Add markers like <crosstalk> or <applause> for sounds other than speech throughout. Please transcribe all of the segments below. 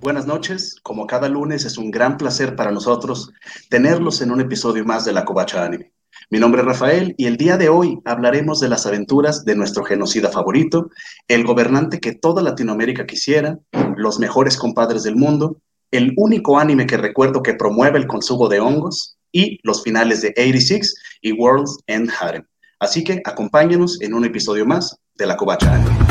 Buenas noches. Como cada lunes es un gran placer para nosotros tenerlos en un episodio más de la Covacha Anime. Mi nombre es Rafael y el día de hoy hablaremos de las aventuras de nuestro genocida favorito, el gobernante que toda Latinoamérica quisiera, los mejores compadres del mundo, el único anime que recuerdo que promueve el consumo de hongos y los finales de 86 y World's End Harem. Así que acompáñenos en un episodio más de la Covacha Anime.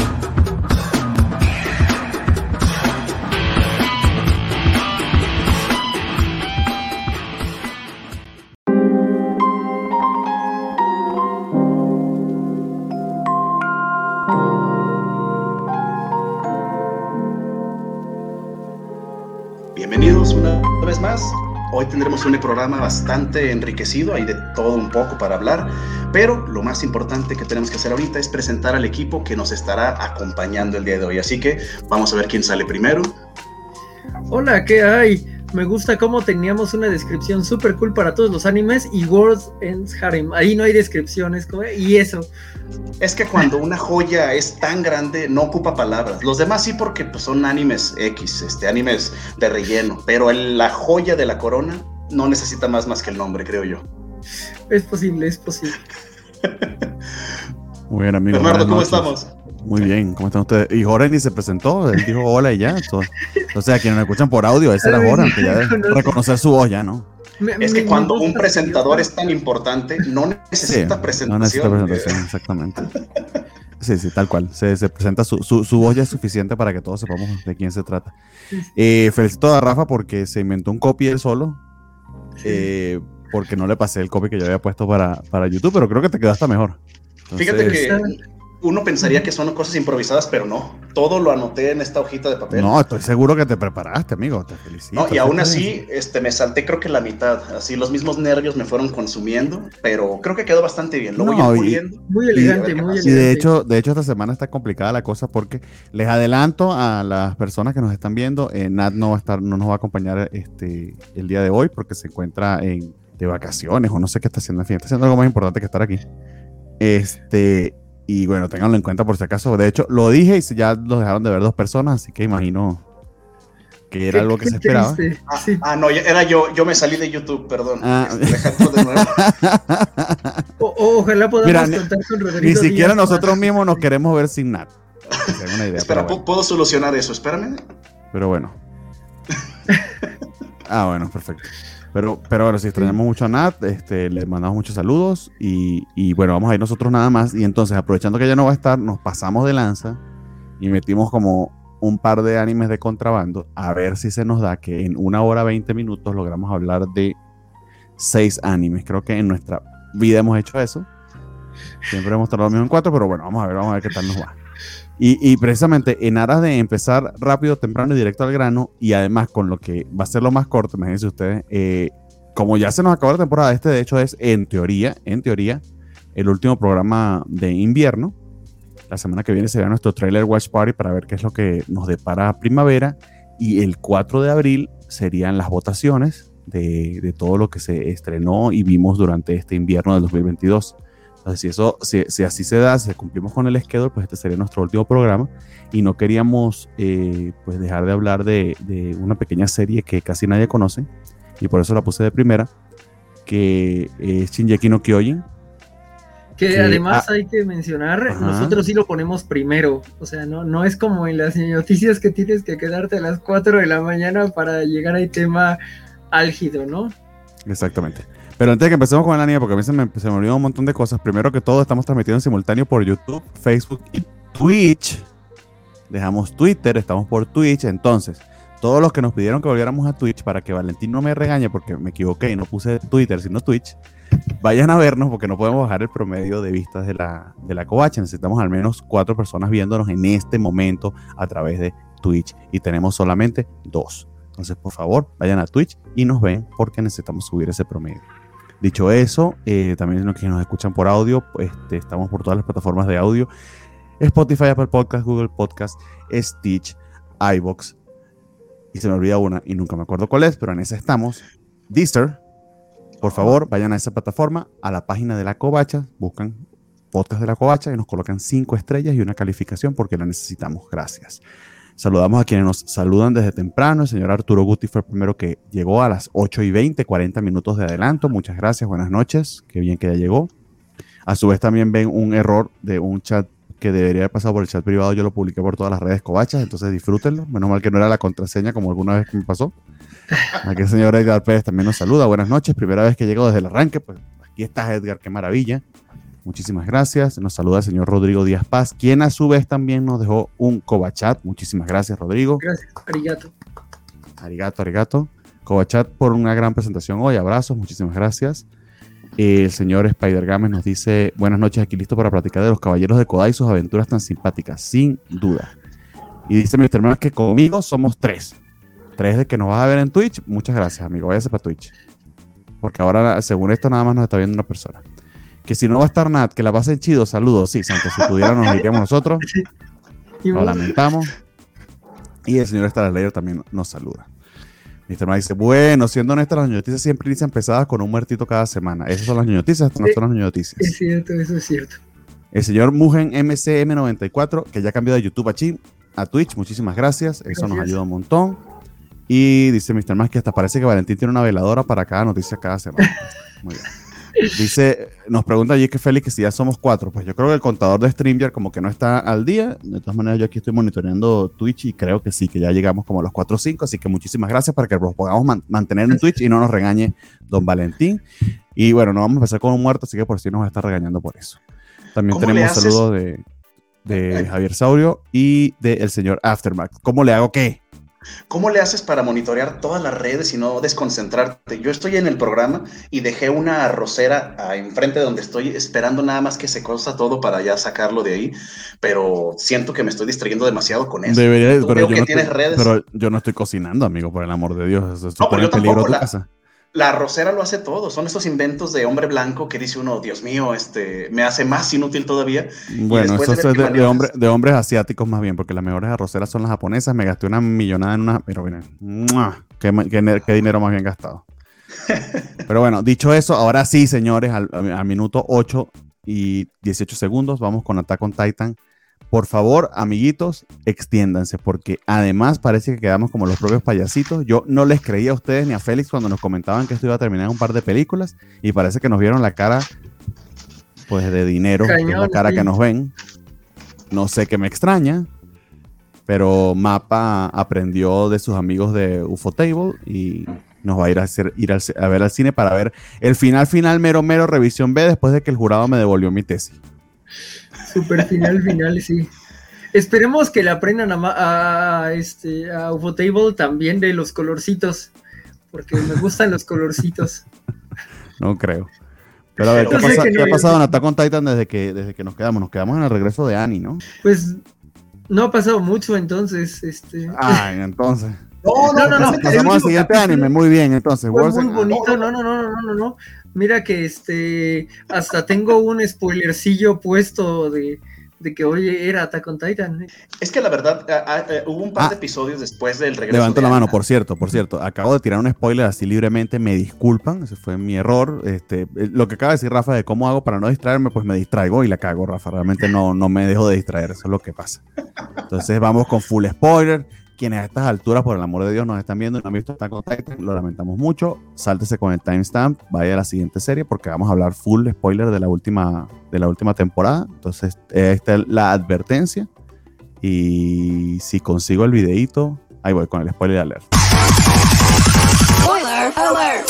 Hoy tendremos un programa bastante enriquecido, hay de todo un poco para hablar, pero lo más importante que tenemos que hacer ahorita es presentar al equipo que nos estará acompañando el día de hoy. Así que vamos a ver quién sale primero. Hola, ¿qué hay? Me gusta cómo teníamos una descripción súper cool para todos los animes y World's Ends Harem. Ahí no hay descripciones, y eso. Es que cuando una joya es tan grande, no ocupa palabras. Los demás sí, porque pues, son animes X, este, animes de relleno. Pero la joya de la corona no necesita más más que el nombre, creo yo. Es posible, es posible. Muy bien, amigo. Bernardo, ¿cómo estamos? Muy bien, ¿cómo están ustedes? Y Jorge ni se presentó, él dijo hola y ya. O sea, quienes me escuchan por audio, ese era Jorge, que ya <laughs> debe reconocer su voz ya, ¿no? Es que cuando un presentador es tan importante, no necesita presentación. No necesita presentación, exactamente. Sí, sí, tal cual. Se, se presenta su, su, voz ya es suficiente para que todos sepamos de quién se trata. Eh, felicito a Rafa porque se inventó un copy él solo. Eh, porque no le pasé el copy que yo había puesto para, para YouTube, pero creo que te quedaste mejor. Fíjate que uno pensaría que son cosas improvisadas, pero no. Todo lo anoté en esta hojita de papel. No, estoy seguro que te preparaste, amigo. Te felicito. No, y aún así, este, me salté creo que la mitad. Así los mismos nervios me fueron consumiendo, pero creo que quedó bastante bien. Lo voy puliendo. Muy elegante, muy elegante. Y de hecho, de hecho, esta semana está complicada la cosa porque les adelanto a las personas que nos están viendo, eh, Nat no va a estar, no nos va a acompañar este, el día de hoy porque se encuentra en, de vacaciones o no sé qué está haciendo. En fin, está haciendo algo más importante que estar aquí. Este, y bueno, ténganlo en cuenta por si acaso. De hecho, lo dije y ya lo dejaron de ver dos personas, así que imagino que era algo que se esperaba. Ah, ah, no, era yo. Yo me salí de YouTube, perdón. Ah. Este, de nuevo. <laughs> ojalá podamos contar con Rodrigo. Ni siquiera nosotros mismos nos queremos ver sin nada. Espera, ¿puedo solucionar eso? Espérame. Pero bueno. <laughs> ah, bueno, perfecto. Pero, pero bueno, si extrañamos mucho a Nat, este, le mandamos muchos saludos y, y, bueno, vamos a ir nosotros nada más. Y entonces, aprovechando que ella no va a estar, nos pasamos de lanza y metimos como un par de animes de contrabando a ver si se nos da que en una hora 20 minutos logramos hablar de seis animes. Creo que en nuestra vida hemos hecho eso. Siempre hemos tardado lo mismo en cuatro, pero bueno, vamos a ver, vamos a ver qué tal nos va. Y, precisamente en aras de empezar rápido, temprano y directo al grano, y además con lo que va a ser lo más corto, imagínense ustedes, eh, como ya se nos acabó la temporada, este de hecho es en teoría, en teoría, el último programa de invierno. La semana que viene será nuestro trailer Watch Party para ver qué es lo que nos depara primavera. Y el 4 de abril serían las votaciones de, de todo lo que se estrenó y vimos durante este invierno del 2022. Entonces, si, eso, si, así se da, si cumplimos con el schedule, pues este sería nuestro último programa. Y no queríamos eh, pues dejar de hablar de, una pequeña serie que casi nadie conoce, y por eso la puse de primera, que es Shinjeki no Kyojin. Que, además ah, hay que mencionar, nosotros sí lo ponemos primero. O sea, no, no es como en las noticias que tienes que quedarte a las 4 de la mañana para llegar al tema álgido, ¿no? Exactamente. Pero antes de que empecemos con el anime, porque a mí se me, se me olvidó un montón de cosas. Primero que todo, estamos transmitiendo en simultáneo por YouTube, Facebook y Twitch. Dejamos Twitter, estamos por Twitch. Entonces, todos los que nos pidieron que volviéramos a Twitch para que Valentín no me regañe porque me equivoqué y no puse Twitter sino Twitch, vayan a vernos porque no podemos bajar el promedio de vistas de la, de la covacha. Necesitamos al menos cuatro personas viéndonos en este momento a través de Twitch y tenemos solamente dos. Entonces, por favor, vayan a Twitch y nos ven porque necesitamos subir ese promedio. Dicho eso, eh, también los que nos escuchan por audio, este, estamos por todas las plataformas de audio. Spotify, Apple Podcast, Google Podcast, Stitch, iBox. Y se me olvida una y nunca me acuerdo cuál es, pero en esa estamos. Deezer. Por favor, vayan a esa plataforma, a la página de la Covacha, buscan podcast de la Covacha y nos colocan cinco estrellas y una calificación porque la necesitamos. Gracias. Saludamos a quienes nos saludan desde temprano. El señor Arturo Guti fue el primero que llegó a las 8 y 20, 40 minutos de adelanto. Muchas gracias, buenas noches. Qué bien que ya llegó. A su vez también ven un error de un chat que debería haber pasado por el chat privado. Yo lo publiqué por todas las redes cobachas, entonces disfrútenlo. Menos mal que no era la contraseña como alguna vez que me pasó. Aquí el señor Edgar Pérez también nos saluda. Buenas noches. Primera vez que llego desde el arranque. Pues aquí estás, Edgar. Qué maravilla. Muchísimas gracias. Nos saluda el señor Rodrigo Díaz Paz, quien a su vez también nos dejó un Cobachat. Muchísimas gracias, Rodrigo. Gracias, arigato. Arigato, arigato. Cobachat por una gran presentación hoy. Abrazos, muchísimas gracias. El señor Spider Games nos dice: Buenas noches, aquí listo para platicar de los caballeros de Kodai y sus aventuras tan simpáticas, sin duda. Y dice mi hermano que conmigo somos tres. Tres de que nos vas a ver en Twitch. Muchas gracias, amigo. Váyase para Twitch. Porque ahora, según esto, nada más nos está viendo una persona que si no va a estar Nat, que la pasen chido, saludos. Sí, Santos, si pudiera nos iríamos nosotros. <laughs> Lo lamentamos. Y el señor Layer también nos saluda. Mr. Ma dice, bueno, siendo honesto, las noticias siempre inician pesadas con un muertito cada semana. Esas son las noticias, estas no son las noticias. Es cierto, eso es cierto. El señor Mugen MCM94, que ya cambió de YouTube a, a Twitch, muchísimas gracias. Eso nos ayuda un montón. Y dice Mr. Más que hasta parece que Valentín tiene una veladora para cada noticia cada semana. <laughs> Muy bien. Dice, nos pregunta allí que Félix que si ya somos cuatro. Pues yo creo que el contador de StreamYard como que no está al día. De todas maneras, yo aquí estoy monitoreando Twitch y creo que sí, que ya llegamos como a los cuatro o cinco. Así que muchísimas gracias para que los podamos mantener en Twitch y no nos regañe Don Valentín. Y bueno, no vamos a empezar con un muerto, así que por si nos va a estar regañando por eso. También tenemos un saludo de, de Javier Saurio y del señor Aftermath. ¿Cómo le hago qué? ¿Cómo le haces para monitorear todas las redes y no desconcentrarte? Yo estoy en el programa y dejé una arrocera enfrente de donde estoy esperando nada más que se cosa todo para ya sacarlo de ahí, pero siento que me estoy distrayendo demasiado con eso. Debería, pero, yo no estoy, pero yo no estoy cocinando, amigo, por el amor de Dios. Eso no, pero yo peligro la, casa la rosera lo hace todo. Son esos inventos de hombre blanco que dice uno, Dios mío, este, me hace más inútil todavía. Bueno, eso es de, hombre, de, hombres asiáticos más bien, porque las mejores arroceras son las japonesas. Me gasté una millonada en una. Pero miren, qué, qué, dinero más bien gastado. <laughs> pero bueno, dicho eso, ahora sí, señores, al, al minuto 8 y 18 segundos, vamos con Attack on Titan por favor, amiguitos, extiéndanse, porque además parece que quedamos como los propios payasitos. Yo no les creía a ustedes ni a Félix cuando nos comentaban que esto iba a terminar en un par de películas, y parece que nos vieron la cara, pues, de dinero, la cara que nos ven. No sé qué me extraña, pero Mapa aprendió de sus amigos de UFO Table y nos va a ir a, hacer, ir a ver al cine para ver el final, final, mero, mero, revisión B, después de que el jurado me devolvió mi tesis. Super final, final, sí. Esperemos que le aprendan a, a, este, a Ufotable también de los colorcitos, porque me gustan los colorcitos. No creo. Pero a ver, <laughs> ¿qué, ha pasado en Attack on Titan desde que, desde que nos quedamos? Nos quedamos en el regreso de Annie, ¿no? Pues no ha pasado mucho entonces. Este... Ah, entonces. No, no, no, no. Pasamos al siguiente anime, muy bien, entonces. Fue muy bonito, no, no, no, no, no, no. Mira que este, hasta tengo un spoilercillo puesto de, que, oye, era Attack on Titan. Es que la verdad, hubo un par de ah. episodios después del regreso. Levanto la mano, por cierto, por cierto. Acabo de tirar un spoiler así libremente, me disculpan, ese fue mi error. Este, eh, lo que acaba de decir Rafa de cómo hago para no distraerme, pues me distraigo y la cago, Rafa. Realmente no, no me dejo de distraer, eso es lo que pasa. Entonces vamos con full spoiler quienes a estas alturas, por el amor de Dios, nos están viendo y no han visto esta contacto, lo lamentamos mucho. Sáltese con el timestamp, vaya a la siguiente serie porque vamos a hablar full spoiler de la última, de la última temporada. Entonces, esta es la advertencia. Y si consigo el videito, ahí voy con el spoiler alert. Spoiler alert.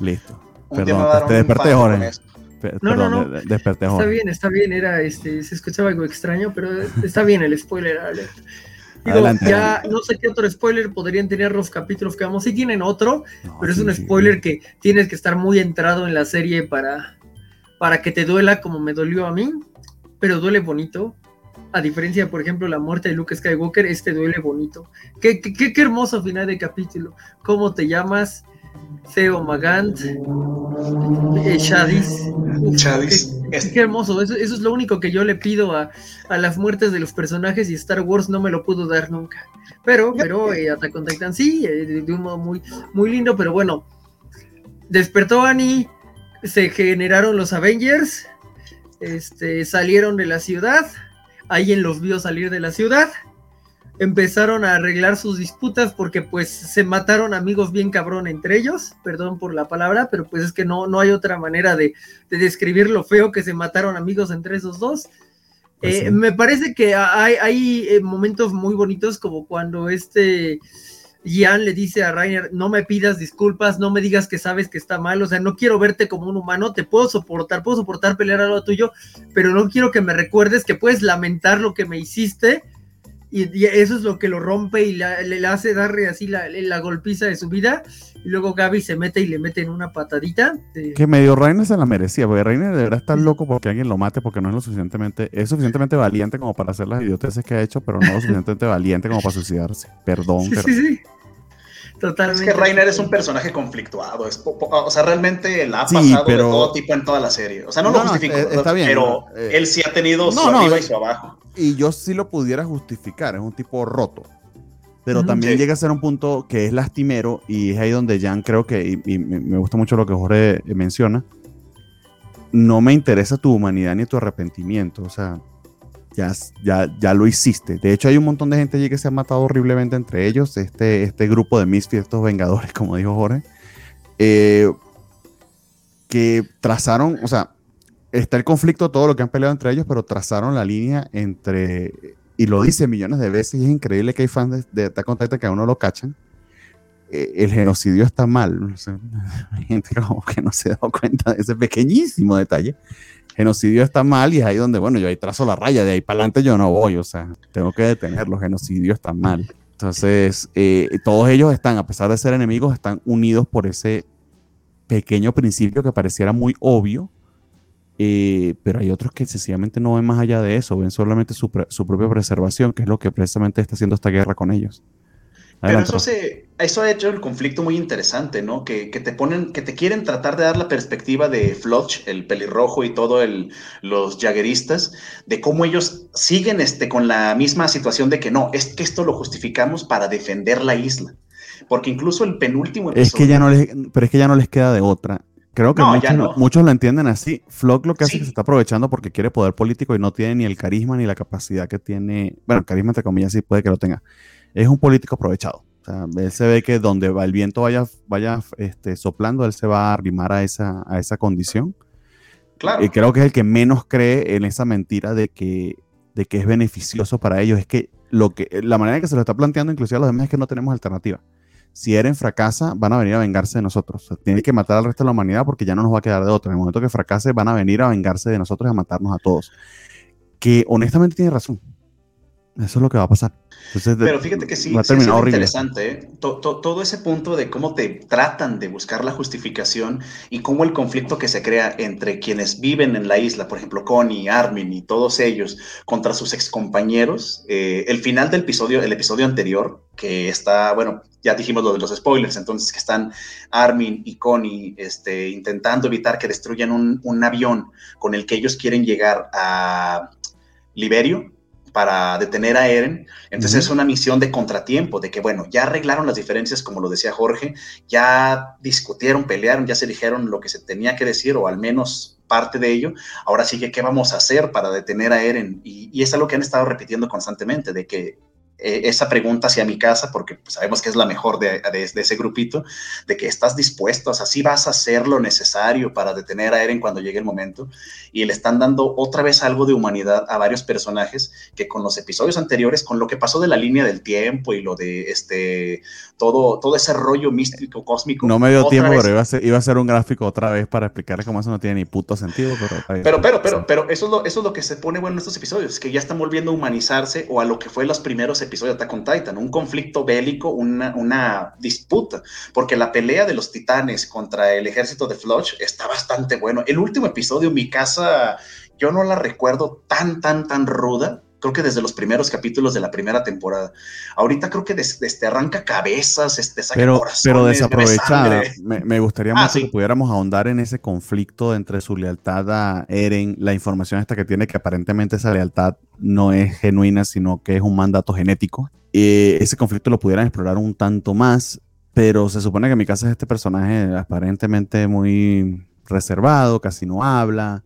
Listo. Perdón, te, desperté, Jorge. No, no, no. Desperté, Está bien, está bien. Era, este, se escuchaba algo extraño, pero está bien el spoiler alert ya no sé qué otro spoiler podrían tener los capítulos que vamos. Sí tienen otro, pero es un spoiler que tienes que estar muy entrado en la serie para, para que te duela como me dolió a mí, pero duele bonito. A diferencia, por ejemplo, la muerte de Luke Skywalker, este duele bonito. Qué, qué, qué hermoso final de capítulo. ¿Cómo te llamas? Theo Magant, eh, Shadis. Qué, hermoso, eso, es lo único que yo le pido a, las muertes de los personajes y Star Wars no me lo pudo dar nunca. Pero, pero eh, Attack on Titan sí, eh, de, un modo muy, muy lindo, pero bueno, despertó Annie, se generaron los Avengers, este, salieron de la ciudad, alguien los vio salir de la ciudad, empezaron a arreglar sus disputas porque pues se mataron amigos bien cabrón entre ellos, perdón por la palabra, pero pues es que no, no hay otra manera de, describir lo feo que se mataron amigos entre esos dos. Pues eh, me parece que hay, hay eh, momentos muy bonitos como cuando este Ian le dice a Rainer, no me pidas disculpas, no me digas que sabes que está mal, o sea, no quiero verte como un humano, te puedo soportar, puedo soportar pelear a lo tuyo, pero no quiero que me recuerdes que puedes lamentar lo que me hiciste y, eso es lo que lo rompe y le, hace darle así la, la, golpiza de su vida. Y luego Gaby se mete y le mete en una patadita. Que medio Reiner se la merecía, porque Reiner deberá estar loco porque alguien lo mate porque no es lo suficientemente, es suficientemente valiente como para hacer las idioteces que ha hecho, pero no lo suficientemente valiente como para suicidarse. Perdón. Sí, sí, sí. Totalmente. Es que Reiner es un personaje conflictuado. o sea, realmente la ha pasado de todo tipo en toda la serie. O sea, no, lo justifico. Eh, está bien, pero eh, él sí ha tenido su arriba y su abajo y yo sí lo pudiera justificar, es un tipo roto. Pero también llega a ser un punto que es lastimero y es ahí donde Jan creo que, y, me gusta mucho lo que Jorge menciona, no me interesa tu humanidad ni tu arrepentimiento, o sea, ya, ya, ya lo hiciste. De hecho, hay un montón de gente allí que se ha matado horriblemente entre ellos, este, este grupo de misfits, estos vengadores, <laughs> como dijo Jorge, eh, que trazaron, o sea, está el conflicto, todo lo que han peleado entre ellos, pero trazaron la línea entre, y lo dice millones de veces, es increíble que hay fans de, Attack on que a uno lo cachan. Eh, el genocidio está mal. <laughs> hay gente como que no se ha dado cuenta de ese pequeñísimo detalle. Genocidio está mal y es ahí donde, bueno, yo ahí trazo la raya, de ahí para adelante yo no voy, o sea, tengo que detenerlo, genocidio está mal. Entonces, eh, todos ellos están, a pesar de ser enemigos, están unidos por ese pequeño principio que pareciera muy obvio, eh, pero hay otros que sencillamente no ven más allá de eso, ven solamente su, propia preservación, que es lo que precisamente está haciendo esta guerra con ellos. Pero eso, se, eso ha hecho el conflicto muy interesante, ¿no? Que, que, te ponen, que te quieren tratar de dar la perspectiva de Floch, el pelirrojo y todo el, los jagueristas, de cómo ellos siguen este, con la misma situación de que no, es que esto lo justificamos para defender la isla. Porque incluso el penúltimo episodio, Es que ya no les, pero es que ya no les queda de otra. Creo que muchos, lo entienden así. Flock lo que hace es que se está aprovechando porque quiere poder político y no tiene ni el carisma ni la capacidad que tiene. Bueno, carisma entre comillas sí puede que lo tenga. Es un político aprovechado. O sea, él se ve que donde va el viento vaya, vaya este, soplando, él se va a arrimar a esa, a esa condición. Claro. Y creo que es el que menos cree en esa mentira de que, de que es beneficioso para ellos. Es que, lo que la manera en que se lo está planteando inclusive a los demás es que no tenemos alternativa si Eren fracasa, van a venir a vengarse de nosotros. tiene que matar al resto de la humanidad porque ya no nos va a quedar de otra. En el momento que fracase, van a venir a vengarse de nosotros y a matarnos a todos. Que honestamente tiene razón. Eso es lo que va a pasar. Pero fíjate que sí, es interesante ¿eh? todo ese punto de cómo te tratan de buscar la justificación y cómo el conflicto que se crea entre quienes viven en la isla, por ejemplo, Connie, Armin y todos ellos, contra sus excompañeros. Eh, el final del episodio, el episodio anterior, que está, bueno, ya dijimos lo de los spoilers, entonces que están Armin y Connie este, intentando evitar que destruyan un, un avión con el que ellos quieren llegar a Liberio, para detener a Eren. Entonces es una misión de contratiempo, de que, bueno, ya arreglaron las diferencias, como lo decía Jorge, ya discutieron, pelearon, ya se dijeron lo que se tenía que decir, o al menos parte de ello. Ahora sigue, ¿qué vamos a hacer para detener a Eren? Y, y es algo que han estado repitiendo constantemente, de que eh, esa pregunta hacia mi casa, porque sabemos que es la mejor de, ese grupito, de que estás dispuesto, o sea, sí vas a hacer lo necesario para detener a Eren cuando llegue el momento, y le están dando otra vez algo de humanidad a varios personajes que con los episodios anteriores, con lo que pasó de la línea del tiempo y lo de este, todo, todo ese rollo místico, cósmico. No me dio tiempo, pero iba a, ser, iba a ser un gráfico otra vez para explicarle cómo eso no tiene ni puto sentido, pero... Pero, pero, pero, pero eso, es lo, eso es lo que se pone bueno en estos episodios, que ya están volviendo a humanizarse o a lo que fue los primeros episodio de Titan, un conflicto bélico, una, una, disputa, porque la pelea de los titanes contra el ejército de Floch está bastante bueno. El último episodio, mi casa, yo no la recuerdo tan, tan, tan ruda, creo que desde los primeros capítulos de la primera temporada. Ahorita creo que desde, este, arranca cabezas, este, saca pero, pero desaprovechada. Me, me, gustaría ah, que pudiéramos ahondar en ese conflicto entre su lealtad a Eren, la información esta que tiene que aparentemente esa lealtad no es genuina, sino que es un mandato genético. y ese conflicto lo pudieran explorar un tanto más, pero se supone que en mi casa es este personaje aparentemente muy reservado, casi no habla.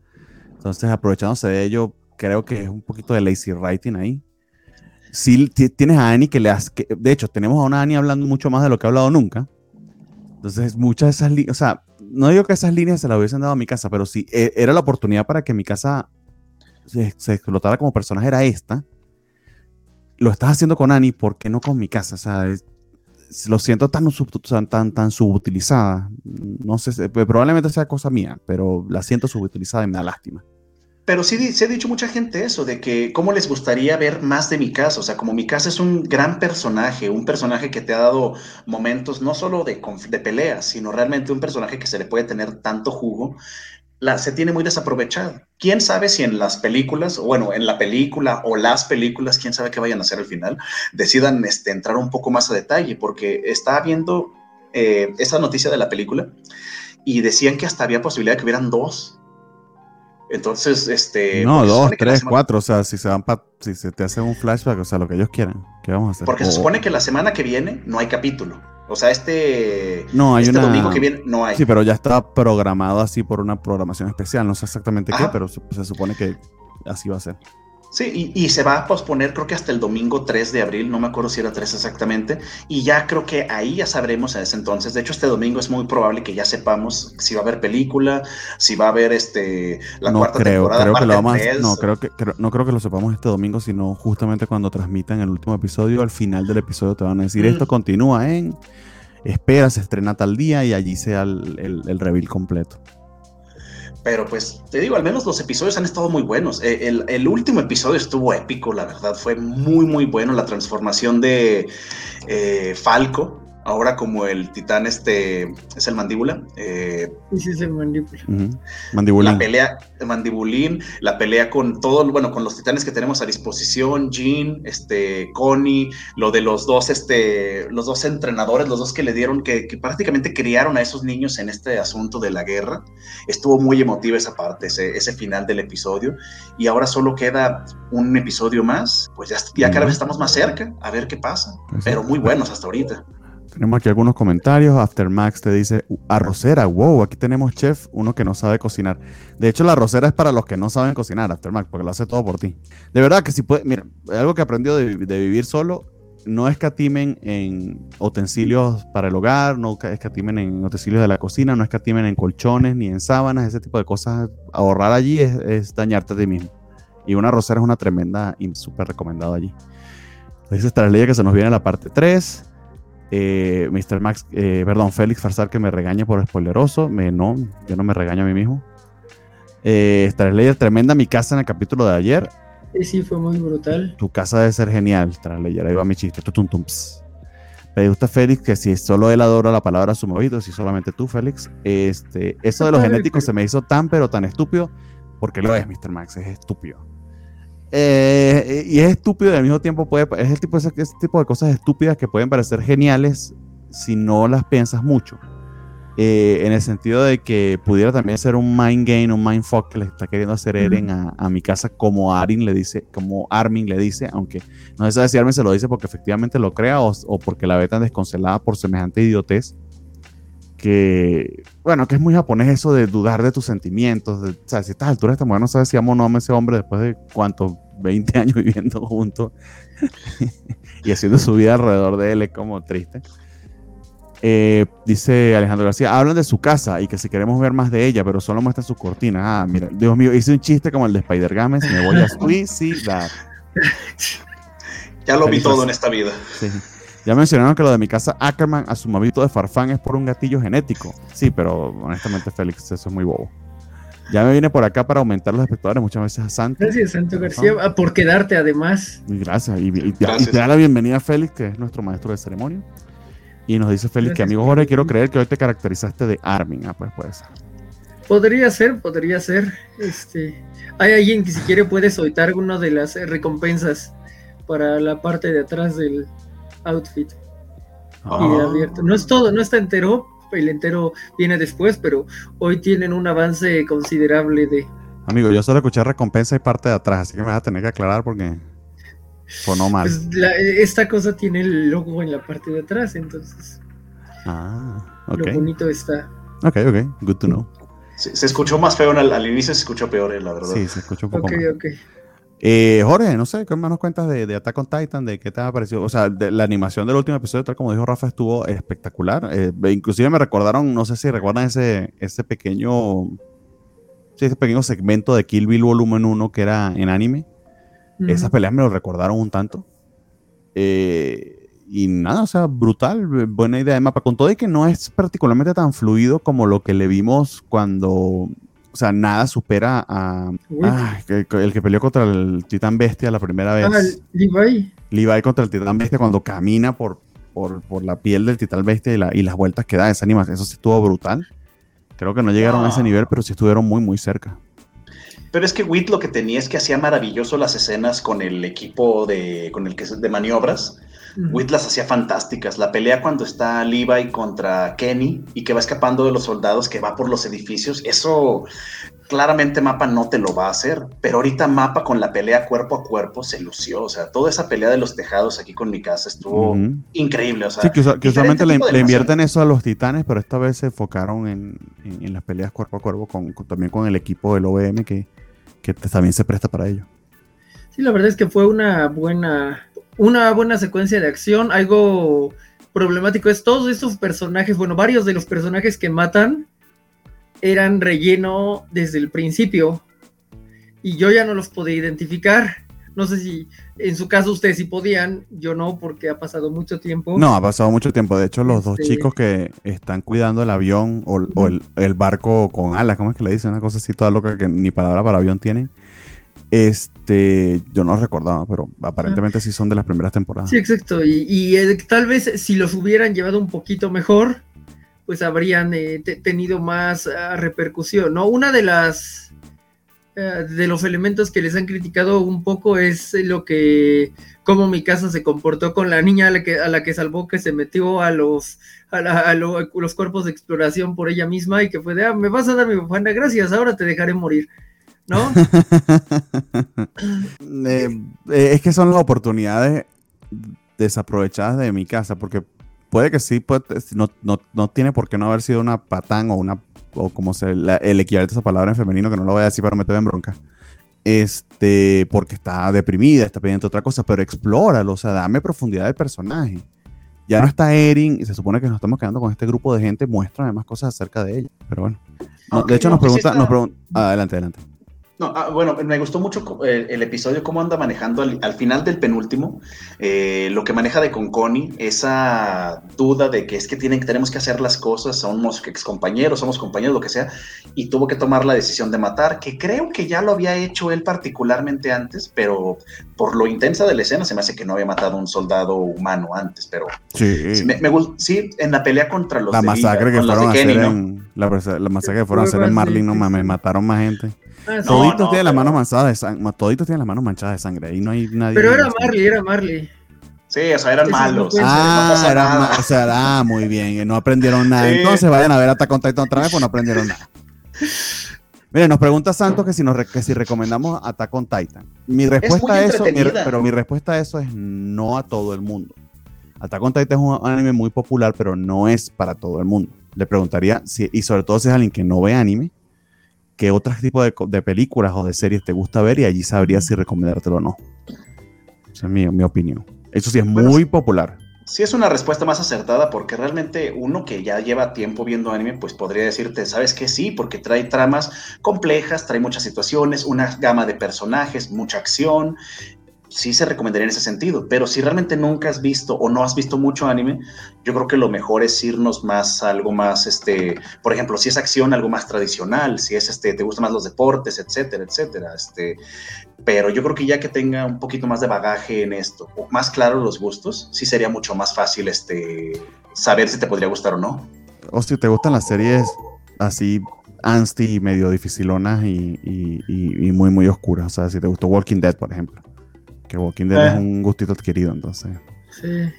Entonces, aprovechándose de ello, creo que es un poquito de lazy writing ahí. sí tienes a Annie que le hace, de hecho, tenemos a una Annie hablando mucho más de lo que ha hablado nunca. Entonces, muchas de esas líneas, o sea, no digo que esas líneas se las hubiesen dado a mi casa, pero si e, era la oportunidad para que mi casa se, explotara como personaje, era esta. Lo estás haciendo con Annie, ¿por qué no con mi casa? O sea, lo siento tan, tan, tan subutilizada. No sé, probablemente sea cosa mía, pero la siento subutilizada y me da lástima. Pero sí se ha dicho mucha gente eso, de que cómo les gustaría ver más de mi casa. O sea, como mi casa es un gran personaje, un personaje que te ha dado momentos no solo de, de peleas, sino realmente un personaje que se le puede tener tanto jugo, la, se tiene muy desaprovechado. ¿Quién sabe si en las películas, bueno, en la película o las películas, quién sabe qué vayan a hacer al final, decidan este, entrar un poco más a detalle? Porque está viendo eh, esa noticia de la película y decían que hasta había posibilidad de que hubieran dos entonces, este. No, dos, tres, cuatro. O sea, si se van si se te hace un flashback, o sea, lo que ellos quieran. ¿Qué vamos a hacer? Porque se supone que la semana que viene no hay capítulo. O sea, este. No, hay este domingo que viene no hay. Sí, pero ya está programado así por una programación especial. No sé exactamente qué, pero se supone que así va a ser. Sí, y, se va a posponer creo que hasta el domingo 3 de abril, no me acuerdo si era 3 exactamente, y ya creo que ahí ya sabremos a ese entonces. De hecho, este domingo es muy probable que ya sepamos si va a haber película, si va a haber este la cuarta temporada. Creo que lo vamos, no, creo que no creo que lo sepamos este domingo, sino justamente cuando transmitan el último episodio, al final del episodio te van a decir, esto continúa en, espera, se estrena tal día y allí sea el, el reveal completo. Pero pues te digo, al menos los episodios han estado muy buenos. Eh, el, último episodio estuvo épico, la verdad. Fue muy, muy bueno la transformación de eh, Falco ahora como el titán este es el mandíbula. Eh, sí, es el mandíbula. Mandibulín. La pelea, mandibulín, la pelea con todo, bueno, con los titanes que tenemos a disposición, Jean, este, Connie, lo de los dos, este, los dos entrenadores, los dos que le dieron, que, prácticamente criaron a esos niños en este asunto de la guerra. Estuvo muy emotiva esa parte, ese, ese final del episodio. Y ahora solo queda un episodio más, pues ya, ya cada vez estamos más cerca, a ver qué pasa. Pero muy buenos hasta ahorita. Tenemos aquí algunos comentarios. Aftermax te dice, arrocera, wow, aquí tenemos chef, uno que no sabe cocinar. De hecho, la arrocera es para los que no saben cocinar, Aftermax, porque lo hace todo por ti. De verdad que si puede, mira, algo que aprendió de, de vivir solo, no escatimen en utensilios para el hogar, no escatimen en utensilios de la cocina, no escatimen en colchones ni en sábanas, ese tipo de cosas. Ahorrar allí es, dañarte a ti mismo. Y una arrocera es una tremenda y súper recomendada allí. Dice esta ley que se nos viene la parte 3. Eh, Mr. Max, eh, perdón, Félix Farsar que me regaña por spoileroso. Me, no, yo no me regaño a mí mismo. Eh, Star tremenda mi casa en el capítulo de ayer. Sí, sí, fue muy brutal. Tu casa debe ser genial, Starlayer. Ahí va mi chiste. Me gusta Félix que si solo él adora la palabra su movido, si solamente tú, Félix. Este, eso de los genéticos se me hizo tan, pero tan estúpido, porque lo es, Mr. Max, es estúpido. Eh, y es estúpido y al mismo tiempo puede, es el tipo, ese, tipo de cosas estúpidas que pueden parecer geniales si no las piensas mucho. Eh, en el sentido de que pudiera también ser un mind game, un mind fuck que le está queriendo hacer Eren a, mi casa, como Arin le dice, como Armin le dice, aunque no sé sabe si Armin se lo dice porque efectivamente lo crea o, o porque la ve tan desconcelada por semejante idiotez que, bueno, que es muy japonés eso de dudar de tus sentimientos. o sea, si a estas alturas esta mujer no sabe si amo o no amo a ese hombre después de cuántos <laughs> 20 años viviendo juntos <laughs> y haciendo su vida alrededor de él, es como triste. Eh, dice Alejandro García, hablan de su casa y que si queremos ver más de ella, pero solo muestran sus cortinas. Ah, mira, Dios mío, hice un chiste como el de Spider Games, me voy a <laughs> suicidar. Ya lo vi todo en esta vida. Sí. Ya mencionaron que lo de mi casa Ackerman a su mavito de farfán es por un gatillo genético. Sí, pero honestamente, Félix, eso es muy bobo. Ya me viene por acá para aumentar los espectadores muchas veces a Santo. Gracias, Santo García, ah, por quedarte además. gracias. Y, te da la bienvenida a Félix, que es nuestro maestro de ceremonia. Y nos dice Félix que, amigo Jorge, quiero creer que hoy te caracterizaste de Armin. Ah, pues puede ser. Podría ser, podría ser. Este, hay alguien que si quiere puede soltar una de las recompensas para la parte de atrás del, outfit. Ah. abierto. No es todo, no está entero, el entero viene después, pero hoy tienen un avance considerable de... Amigo, yo solo escuché recompensa y parte de atrás, así que me vas a tener que aclarar porque no mal. Pues esta cosa tiene el logo en la parte de atrás, entonces... Ah, ok. Lo bonito está. Ok, ok, good to know. se escuchó más feo al, inicio, se escuchó peor, eh, la verdad. Sí, se escuchó un poco Ok, ok. Eh, Jorge, no sé, ¿qué más nos cuentas de, de, Attack on Titan? ¿De qué te ha parecido? O sea, la animación del último episodio, tal como dijo Rafa, estuvo espectacular. Eh, inclusive me recordaron, no sé si recuerdan ese, ese pequeño sí, ese pequeño segmento de Kill Bill Volumen 1 que era en anime. Esas peleas me lo recordaron un tanto. Eh, y nada, o sea, brutal, buena idea de mapa. Con todo y que no es particularmente tan fluido como lo que le vimos cuando o sea, nada supera a, el que peleó contra el Titán Bestia la primera vez. Ah, Levi. Levi contra el Titán Bestia cuando camina por, por, la piel del Titán Bestia y, las vueltas que da esa animación. Eso sí estuvo brutal. Creo que no llegaron a ese nivel, pero sí estuvieron muy, muy cerca. Pero es que Witt lo que tenía es que hacía maravilloso las escenas con el equipo de, con el que de maniobras Witt las hacía fantásticas. La pelea cuando está Levi contra Kenny y que va escapando de los soldados, que va por los edificios, eso claramente Mapa no te lo va a hacer. Pero ahorita Mapa con la pelea cuerpo a cuerpo se lució. O sea, toda esa pelea de los tejados aquí con mi casa estuvo increíble. O sea, sí, que, usualmente le, invierten eso a los titanes, pero esta vez se enfocaron en, las peleas cuerpo a cuerpo, con, también con el equipo del OVM que, que también se presta para ello. Sí, la verdad es que fue una buena una buena secuencia de acción. Algo problemático es todos estos personajes, bueno, varios de los personajes que matan eran relleno desde el principio. Y yo ya no los podía identificar. No sé si en su caso ustedes sí podían, yo no, porque ha pasado mucho tiempo. No, ha pasado mucho tiempo. De hecho, los dos este chicos que están cuidando el avión o, el, barco con alas, ¿cómo es que le dicen? Una cosa así toda loca que ni palabra para avión tienen este, yo no recordaba, pero aparentemente sí son de las primeras temporadas. Sí, exacto. Y, eh, tal vez si los hubieran llevado un poquito mejor, pues habrían eh, tenido más ah, repercusión, ¿no? Una de las ah, de los elementos que les han criticado un poco es lo que cómo mi casa se comportó con la niña a la que, a la que salvó que se metió a los a, los cuerpos de exploración por ella misma y que fue de ah, me vas a dar mi bufanda, gracias, ahora te dejaré morir. ¿No? <laughs> Eh, eh, es que son las oportunidades desaprovechadas de mi casa, porque puede que sí, puede, no, no, tiene por qué no haber sido una patán o una, o como se, el equivalente a esa palabra en femenino, que no lo voy a decir para meterme en bronca. Este, porque está deprimida, está pidiendo otra cosa, pero explóralo, o sea, dame profundidad del personaje. Ya no está Erin y se supone que nos estamos quedando con este grupo de gente, muéstrame más cosas acerca de ella. Pero bueno. de hecho, nos pregunta, nos pregunta, adelante, adelante. No, ah, bueno, me gustó mucho el, episodio, cómo anda manejando al, final del penúltimo, eh, lo que maneja de Conconi, esa duda de que es que tienen, tenemos que hacer las cosas, somos ex compañeros, somos compañeros, lo que sea, y tuvo que tomar la decisión de matar, que creo que ya lo había hecho él particularmente antes, pero por lo intensa de la escena se me hace que no había matado a un soldado humano antes, pero sí, sí, sí en la pelea contra los la masacre que fueron a hacer en, la, masacre que fueron a hacer en Marlin, no mames, mataron más gente. Ah, toditos tienen las manos manchadas de sangre. Toditos tienen las manos manchadas de sangre. Ahí no hay nadie. Pero era Marley, era Marley. Sí, o sea, eran malos. ah, era o sea, ah, muy bien. No aprendieron nada. Entonces vayan a ver hasta con Titan otra vez, pues no aprendieron nada. Mire, nos pregunta Santos que si, nos, que si recomendamos Attack on Titan. Mi respuesta a eso, pero mi respuesta a eso es no a todo el mundo. Attack on Titan es un anime muy popular, pero no es para todo el mundo. Le preguntaría, si, y sobre todo si es alguien que no ve anime, qué otros tipos de, películas o de series te gusta ver y allí sabría si recomendártelo o no. Esa es mi, opinión. Eso sí es muy popular. Sí es una respuesta más acertada porque realmente uno que ya lleva tiempo viendo anime, pues podría decirte, ¿sabes qué? Sí, porque trae tramas complejas, trae muchas situaciones, una gama de personajes, mucha acción, sí se recomendaría en ese sentido, pero si realmente nunca has visto o no has visto mucho anime, yo creo que lo mejor es irnos más a algo más, este, por ejemplo, si es acción, algo más tradicional, si es, este, te gustan más los deportes, etcétera, etcétera, este, pero yo creo que ya que tenga un poquito más de bagaje en esto, más claro los gustos, sí sería mucho más fácil, este, saber si te podría gustar o no. O si te gustan las series así ansty y medio dificilonas y, y muy, muy oscuras, o sea, si te gustó Walking Dead, por ejemplo que Walking Dead es eh. un gustito adquirido, entonces. Sí.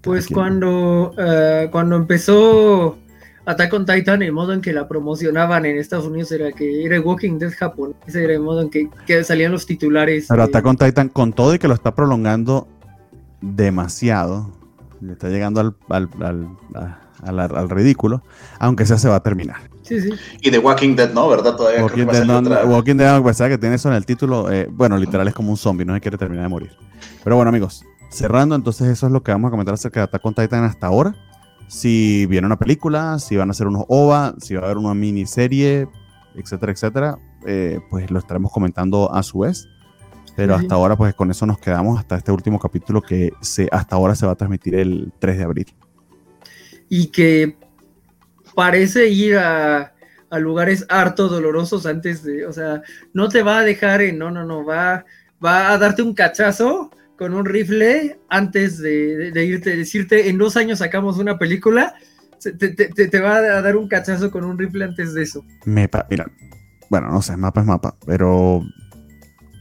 Pues cuando, eh, cuando empezó Attack on Titan, el modo en que la promocionaban en Estados Unidos era que era Walking Dead Japón. Ese era el modo en que, salían los titulares. Pero Attack on Titan, con todo y que lo está prolongando demasiado, Le está llegando al, al, ridículo, aunque sea se va a terminar. Sí, sí. Y The Walking Dead, ¿no? ¿Verdad? Todavía Walking, Dead, no, Walking Dead, a pesar que tiene eso en el título, eh, bueno, literal es como un zombie, no se quiere terminar de morir. Pero bueno, amigos, cerrando, entonces eso es lo que vamos a comentar acerca de Attack on Titan hasta ahora. Si viene una película, si van a hacer unos OVA, si va a haber una miniserie, etcétera, etcétera, eh, pues lo estaremos comentando a su vez. Pero hasta ahora, pues con eso nos quedamos hasta este último capítulo que se, hasta ahora se va a transmitir el 3 de abril. Y que parece ir a, lugares harto dolorosos antes de, o sea, no te va a dejar en, no, no, no, va, va a darte un cachazo con un rifle antes de, irte, decirte, en dos años sacamos una película, te, va a dar un cachazo con un rifle antes de eso. Me mira, bueno, no sé, mapa es mapa, pero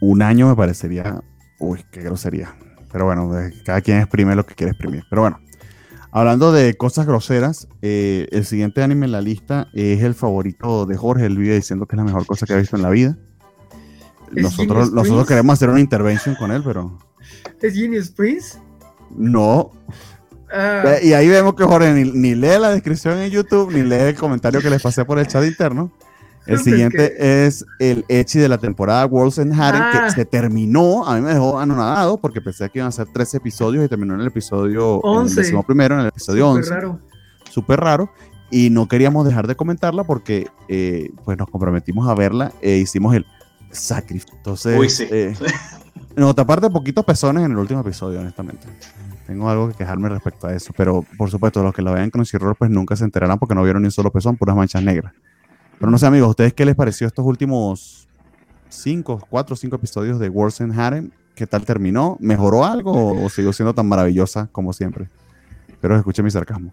un año me parecería, uy, qué grosería. Pero bueno, cada quien exprime lo que quiere exprimir. Pero bueno, hablando de cosas groseras, eh, el siguiente anime en la lista es el favorito de Jorge. Él vive diciendo que es la mejor cosa que ha visto en la vida. Nosotros, nosotros queremos hacer una intervención con él, pero. ¿Es Genius Prince? No. Ah. Y ahí vemos que Jorge ni, ni, lee la descripción en YouTube, ni lee el comentario que les pasé por el chat interno. El siguiente es el Echi de la temporada Worlds and Harem, que ah. se terminó. A mí me dejó anonadado porque pensé que iban a ser 13 episodios y terminó en el episodio 11. En primero, en el episodio Super 11. Raro. Súper raro. Y no queríamos dejar de comentarla porque eh, pues nos comprometimos a verla e hicimos el sacrificio. Entonces, Uy, sí. eh, aparte, poquitos pezones en el último episodio, honestamente. Tengo algo que quejarme respecto a eso. Pero por supuesto, los que la vean con Crunchyroll, pues nunca se enterarán porque no vieron ni un solo pezón, puras manchas negras. Pero no sé, amigos, ¿ustedes qué les pareció estos últimos cinco, cuatro cinco episodios de Wars and Harem? ¿Qué tal terminó? ¿Mejoró algo o, siguió siendo tan maravillosa como siempre? Pero escuchen mi sarcasmo.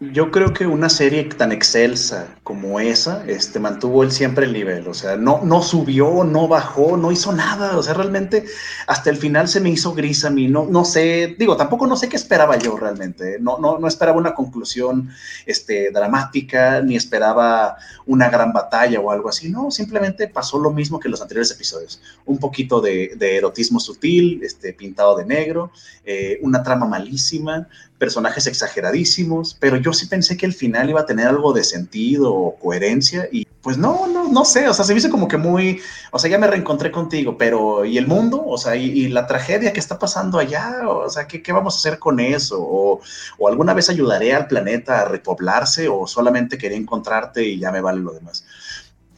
Yo creo que una serie tan excelsa como esa este, mantuvo él siempre el nivel, o sea, no, no subió, no bajó, no hizo nada, o sea, realmente hasta el final se me hizo gris a mí, no, no sé, digo, tampoco no sé qué esperaba yo realmente, no, no, no esperaba una conclusión este, dramática, ni esperaba una gran batalla o algo así, no, simplemente pasó lo mismo que los anteriores episodios, un poquito de, erotismo sutil, este, pintado de negro, eh, una trama malísima, personajes exageradísimos, pero yo sí pensé que el final iba a tener algo de sentido coherencia y pues no, no, no sé, o sea, se me hizo como que muy, o sea, ya me reencontré contigo, pero ¿y el mundo? O sea, ¿y, la tragedia que está pasando allá? O sea, ¿qué, qué vamos a hacer con eso? O, alguna vez ayudaré al planeta a repoblarse o solamente quería encontrarte y ya me vale lo demás?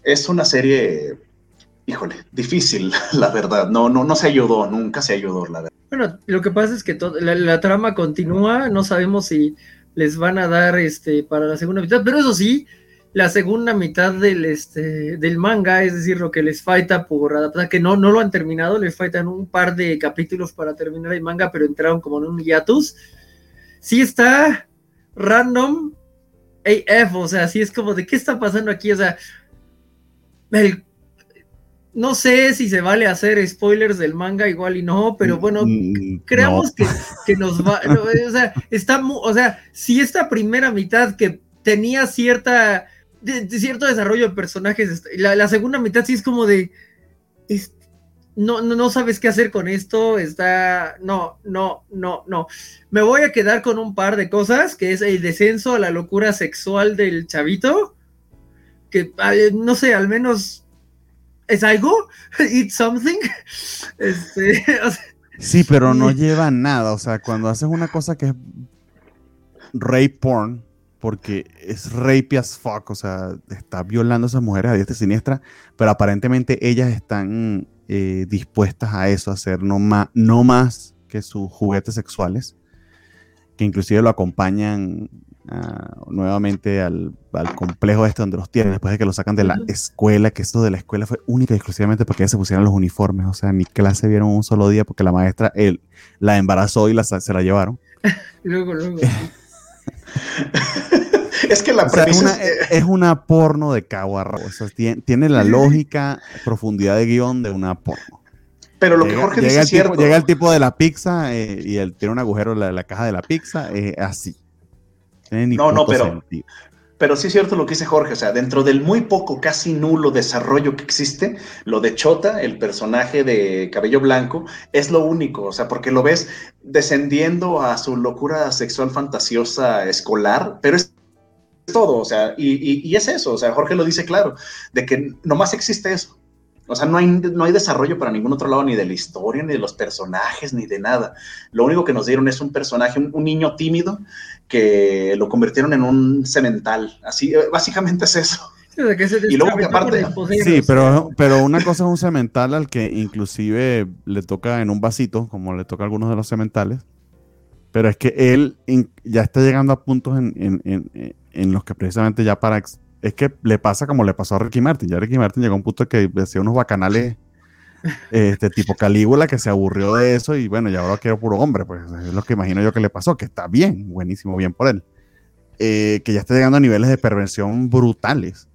Es una serie, híjole, difícil, <laughs> la verdad, no, no, no se ayudó, nunca se ayudó, la verdad. Bueno, lo que pasa es que la, trama continúa, no sabemos si les van a dar este para la segunda mitad, pero eso sí, la segunda mitad del este del manga, es decir, lo que les falta por adaptar, que no, no lo han terminado, les faltan un par de capítulos para terminar el manga, pero entraron como en un hiatus. Sí está random AF, o sea, sí es como de qué está pasando aquí, o sea, el no sé si se vale hacer spoilers del manga, igual y no, pero bueno, mm, creamos que, nos va. o sea, está. O sea, si esta primera mitad que tenía cierta. Cierto desarrollo de personajes, la, segunda mitad sí es como de. no, no, no sabes qué hacer con esto, está. No, no, no, no. Me voy a quedar con un par de cosas, que es el descenso a la locura sexual del chavito. Que, no sé, al menos ¿Es algo? <laughs> ¿Eat something? <laughs> Este, <laughs> sí, pero no lleva nada. O sea, cuando haces una cosa que es rape porn, porque es rape as fuck, o sea, está violando a esas mujeres a diestra y siniestra, pero aparentemente ellas están eh, dispuestas a eso, a hacer no más, no más que sus juguetes sexuales, que inclusive lo acompañan nuevamente al, complejo este donde los tienen, después de que lo sacan de la escuela, que esto de la escuela fue única y exclusivamente porque se pusieran los uniformes, o sea, ni clase vieron un solo día porque la maestra él, la embarazó y la, se la llevaron. <laughs> luego, luego. <laughs> <laughs> es que la es, una, porno de cabo tiene, la lógica, profundidad de guion de una porno. Pero lo que Jorge dice es cierto. llega el tipo de la pizza eh, y él tiene un agujero en la, caja de la pizza, así no, no, pero, pero sí es cierto lo que dice Jorge, o sea, dentro del muy poco, casi nulo desarrollo que existe, lo de Chota, el personaje de cabello blanco, es lo único, o sea, porque lo ves descendiendo a su locura sexual fantasiosa escolar, pero es todo, o sea, y, y es eso, o sea, Jorge lo dice claro, de que nomás existe eso. O sea, no hay, no hay desarrollo para ningún otro lado, ni de la historia, ni de los personajes, ni de nada. Lo único que nos dieron es un personaje, un, niño tímido, que lo convirtieron en un cemental. Así, eh, básicamente es eso. y luego que aparte... Sí, pero, pero una cosa es un cemental al que inclusive le toca en un vasito, como le toca a algunos de los cementales. Pero es que él ya está llegando a puntos en, en, en, en los que precisamente ya para es que le pasa como le pasó a Ricky Martin. Ya Ricky Martin llegó a un punto que hacía unos bacanales este tipo Calígula que se aburrió de eso y bueno, ya ahora quiero puro hombre, pues es lo que imagino yo que le pasó, que está bien, buenísimo, bien por él. Eh, que ya está llegando a niveles de perversión brutales,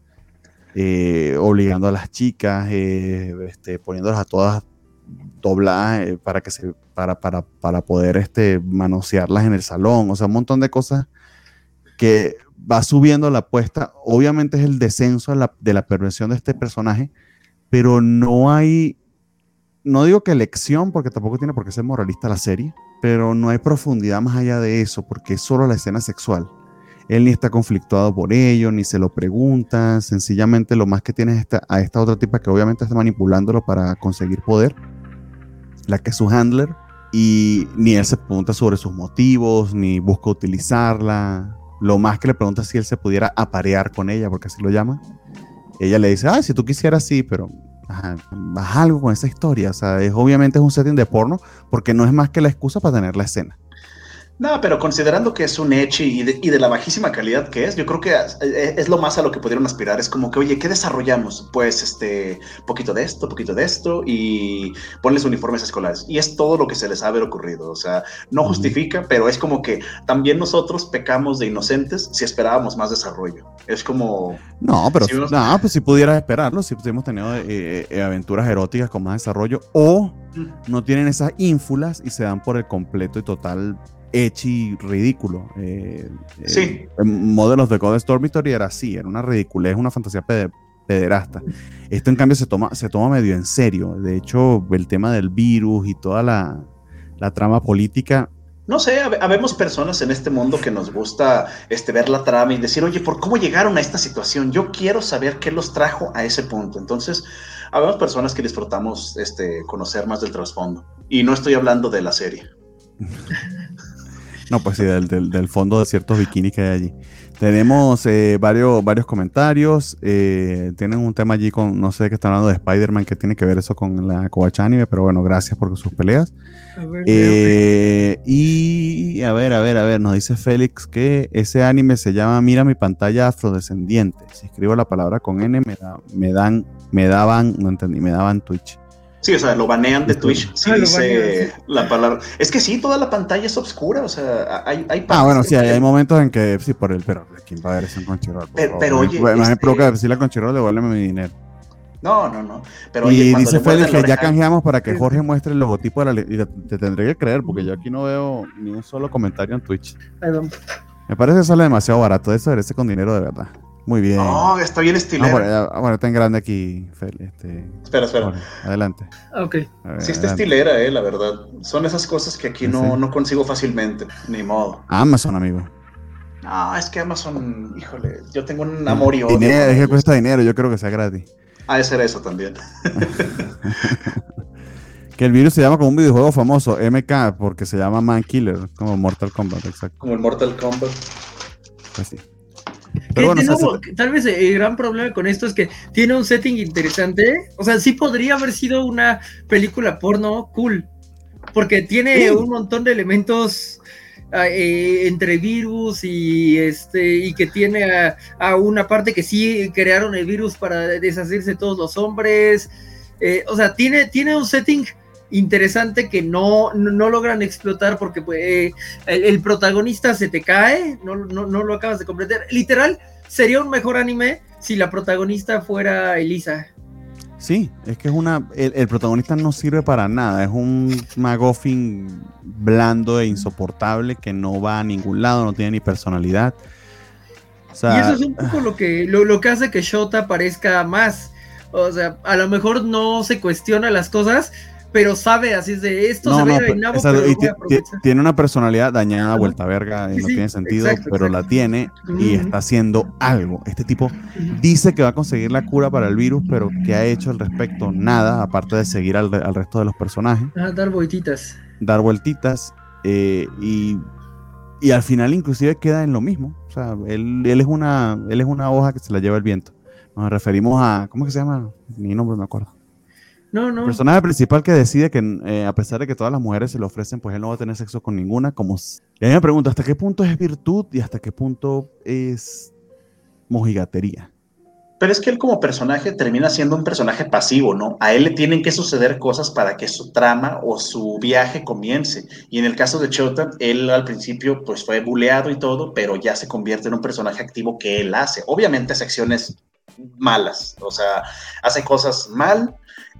eh, obligando a las chicas, eh, este, poniéndolas a todas dobladas para que se para, para, para poder este, manosearlas en el salón, o sea, un montón de cosas que va subiendo la apuesta. Obviamente es el descenso de la, perversión de este personaje, pero no hay, no digo que elección, porque tampoco tiene por qué ser moralista la serie, pero no hay profundidad más allá de eso, porque es solo la escena sexual. Él ni está conflictuado por ello, ni se lo pregunta, sencillamente lo más que tiene es esta, a esta otra tipa que obviamente está manipulándolo para conseguir poder, la que es su handler, y ni él se pregunta sobre sus motivos, ni busca utilizarla, lo más que le pregunta si él se pudiera aparear con ella, porque así lo llama. Ella le dice, ah, si tú quisieras, sí, pero ajá, algo con esa historia. O sea, es, obviamente es un setting de porno, porque no es más que la excusa para tener la escena. No, pero considerando que es un Echi y de, la bajísima calidad que es, yo creo que es, lo más a lo que pudieron aspirar. Es como que, oye, ¿qué desarrollamos? Pues, este, poquito de esto, poquito de esto y ponles uniformes escolares. Y es todo lo que se les ha haber ocurrido. O sea, no justifica, pero es como que también nosotros pecamos de inocentes si esperábamos más desarrollo. Es como... No, pero si no, pues si pudieras esperarlo, si hemos tenido eh, eh, aventuras eróticas con más desarrollo o no tienen esas ínfulas y se dan por el completo y total echi ridículo. Eh, sí. Eh, modelos de God Storm Victory era así, era una ridiculez, una fantasía pederasta. Esto en cambio se toma, se toma medio en serio. De hecho, el tema del virus y toda la, trama política no sé, habemos personas en este mundo que nos gusta este, ver la trama y decir, oye, ¿por cómo llegaron a esta situación? Yo quiero saber qué los trajo a ese punto. Entonces, habemos personas que disfrutamos este, conocer más del trasfondo. Y no estoy hablando de la serie. <laughs> No, pues sí, del, fondo de ciertos bikinis que hay allí. Tenemos eh, varios, varios comentarios. Eh, tienen un tema allí con, no sé qué están hablando de Spider-Man, que tiene que ver eso con la Kobacha Anime, pero bueno, gracias por sus peleas. Eh, y a ver, a ver, a ver, nos dice Félix que ese anime se llama Mira mi pantalla afrodescendiente. Si escribo la palabra con N, me, me dan, me daban, no entendí, me daban Twitch. Sí, o sea, lo banean de Twitch si ah, dice la palabra. Es que sí, toda la pantalla es oscura, o sea, hay, hay Ah, bueno, sí, hay, momentos en que sí, por el, pero ¿quién va a ver eso en Crunchyroll? Pero, pero oye. Me, este... me provoca decirle a Crunchyroll, devuélveme mi dinero. No, no, no. Pero, y dice Félix que ya canjeamos para que Jorge muestre el logotipo de la. Y te, tendré que creer, porque yo aquí no veo ni un solo comentario en Twitch. Me parece que sale demasiado barato. Eso merece con dinero de verdad. Muy bien. No, está bien estilero. Ah, bueno, está en grande aquí, Este, espera, espera. adelante. Ok. sí está estilera, eh, la verdad. Son esas cosas que aquí no, no consigo fácilmente, ni modo. Amazon, amigo. No, es que Amazon, híjole, yo tengo un amor y odio. Dinero, es que cuesta dinero, yo creo que sea gratis. Ah, de ser eso también. <laughs> que el virus se llama como un videojuego famoso, MK, porque se llama Man Killer, como Mortal Kombat, exacto. Como el Mortal Kombat. Pues sí tal vez el gran problema con esto es que tiene un setting interesante. O sea, sí podría haber sido una película porno cool. Porque tiene un montón de elementos ah, eh, entre virus y este y que tiene a, una parte que sí crearon el virus para deshacerse todos los hombres. Eh, o sea, tiene, tiene un setting interesante que no, no, logran explotar porque pues, el, protagonista se te cae, no, no, no, lo acabas de comprender. Literal, sería un mejor anime si la protagonista fuera Elisa. Sí, es que es una. El, protagonista no sirve para nada. Es un magoffin blando e insoportable que no va a ningún lado, no tiene ni personalidad. y eso es un poco lo que, lo, que hace que Shota parezca más. O sea, a lo mejor no se cuestiona las cosas, pero sabe así es de esto se ve pero tiene una personalidad dañada, vuelta verga, y no tiene sentido, pero la tiene y está haciendo algo. Este tipo dice que va a conseguir la cura para el virus, pero ¿qué ha hecho al respecto? Nada, aparte de seguir al, resto de los personajes. Ah, dar vueltitas. Dar vueltitas. Eh, y, y al final inclusive queda en lo mismo. O sea, él, él, es una, él es una hoja que se la lleva el viento. Nos referimos a, ¿cómo que se llama? Ni nombre me acuerdo. No, no. El personaje principal que decide que eh, a pesar de que todas las mujeres se le ofrecen, pues él no va a tener sexo con ninguna. Como... Y a mí me pregunto, ¿hasta qué punto es virtud y hasta qué punto es mojigatería? Pero es que él como personaje termina siendo un personaje pasivo, ¿no? A él le tienen que suceder cosas para que su trama o su viaje comience. Y en el caso de Chota, él al principio pues fue buleado y todo, pero ya se convierte en un personaje activo que él hace. Obviamente secciones malas, o sea, hace cosas mal,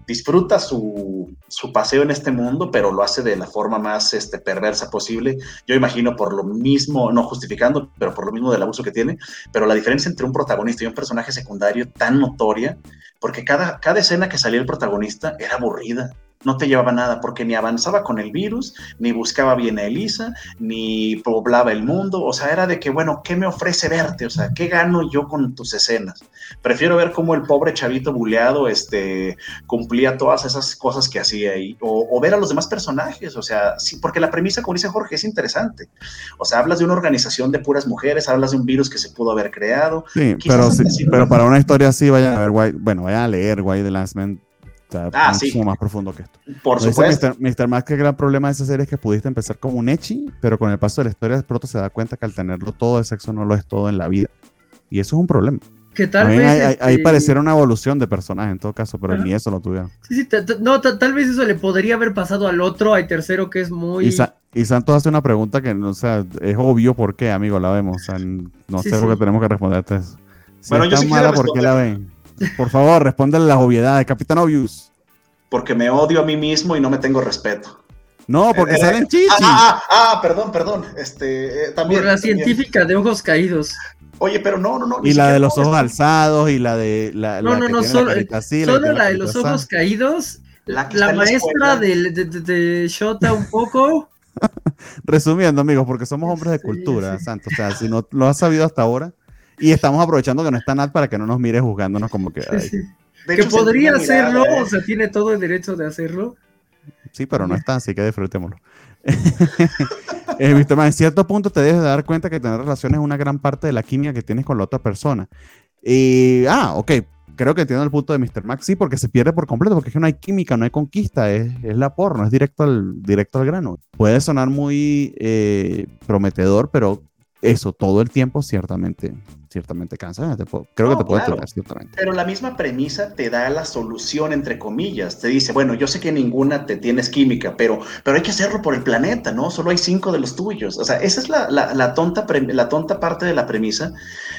disfruta su, paseo en este mundo, pero lo hace de la forma más este, perversa posible. Yo imagino por lo mismo, no justificando, pero por lo mismo del abuso que tiene, pero la diferencia entre un protagonista y un personaje secundario tan notoria, porque cada, cada escena que salía el protagonista era aburrida no te llevaba nada porque ni avanzaba con el virus, ni buscaba bien a Elisa, ni poblaba el mundo. O sea, era de que, bueno, ¿qué me ofrece verte? O sea, ¿qué gano yo con tus escenas? Prefiero ver cómo el pobre chavito buleado este, cumplía todas esas cosas que hacía ahí, o, ver a los demás personajes. O sea, sí, porque la premisa, como dice Jorge, es interesante. O sea, hablas de una organización de puras mujeres, hablas de un virus que se pudo haber creado. Sí, pero, pero para una historia así, vayan a ver, bueno, vayan a leer Why the Last Man ah, mucho más profundo que esto. Por supuesto. Mr. Max, que el gran problema de esa serie es que pudiste empezar como un echi, pero con el paso de la historia de pronto se da cuenta que al tenerlo todo, el sexo no lo es todo en la vida. Y eso es un problema. Que tal vez. Ahí, este pareciera una evolución de personaje en todo caso, pero ni eso lo tuvieron. Sí, sí, no, tal vez eso le podría haber pasado al otro, al tercero, que es muy. Y, Santos hace una pregunta que, o sea, es obvio por qué, amigo, la vemos. no sé lo que tenemos que responderte eso. bueno, yo sí mala, ¿por qué la ven? Por favor, respóndale las obviedades, Capitán Obvious. Porque me odio a mí mismo y no me tengo respeto. No, porque eh, salen chichis. Ah, ah, ah, perdón, perdón. Este, eh, también. Por la científica de ojos caídos. Oye, pero no, no, no. Y la de los ojos alzados y la de. La, no, no, no, solo, solo la, de los ojos caídos. La, maestra de, de, Shota un poco. <laughs> Resumiendo, amigos, porque somos hombres de cultura, Santo. O sea, si no lo has sabido hasta ahora. Y estamos aprovechando que no está Nat para que no nos mire juzgándonos como que que podría hacerlo, o sea, tiene todo el derecho de hacerlo. Sí, pero no está, así que disfrutémoslo. <laughs> eh, en cierto punto te debes dar cuenta que tener relaciones es una gran parte de la química que tienes con la otra persona. Y, ah, ok, creo que entiendo el punto de Mr. Max, sí, porque se pierde por completo, porque es que no hay química, no hay conquista, es, es la porno, es directo al, directo al grano. Puede sonar muy eh, prometedor, pero eso todo el tiempo ciertamente ciertamente cansa. creo que te puede claro, ciertamente. Pero la misma premisa te da la solución, entre comillas. Te dice, bueno, yo sé que ninguna te tienes química, pero, pero hay que hacerlo por el planeta, ¿no? Solo hay cinco de los tuyos. O sea, esa es la, la, tonta, la tonta parte de la premisa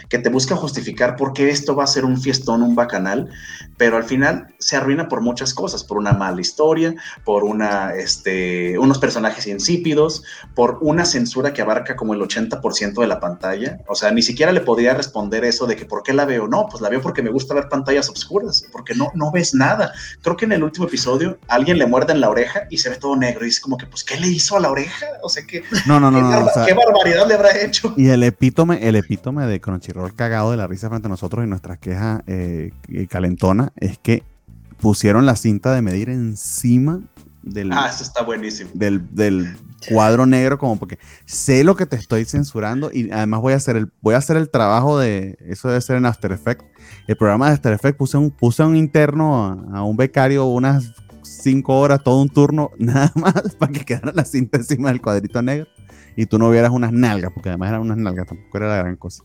que te busca justificar por qué esto va a ser un fiestón, un bacanal, pero al final se arruina por muchas cosas, por una mala historia, por una, este, unos personajes insípidos, por una censura que abarca como el 80% de la pantalla. O sea, ni siquiera le podría responder eso de que por qué la veo. No, pues la veo porque me gusta ver pantallas oscuras, porque no, no ves nada. Creo que en el último episodio alguien le muerde en la oreja y se ve todo negro y es como que, pues, ¿qué le hizo a la oreja? O sea, que, no, no, no, ¿qué, barbaridad le habrá hecho? Y el epítome, el epítome de Crunchyroll cagado de la risa frente a nosotros y nuestras quejas eh, calentona es que pusieron la cinta de medir encima del, ah, eso está buenísimo. Del, del, cuadro negro como porque sé lo que te estoy censurando y además voy a hacer el, voy a hacer el trabajo de, eso debe ser en After Effects. El programa de After Effects puse un, puse un interno a, un becario unas cinco horas, todo un turno, <laughs> nada más para que quedara la cinta encima del cuadrito negro y tú no vieras unas nalgas, porque además eran unas nalgas, tampoco era la gran cosa.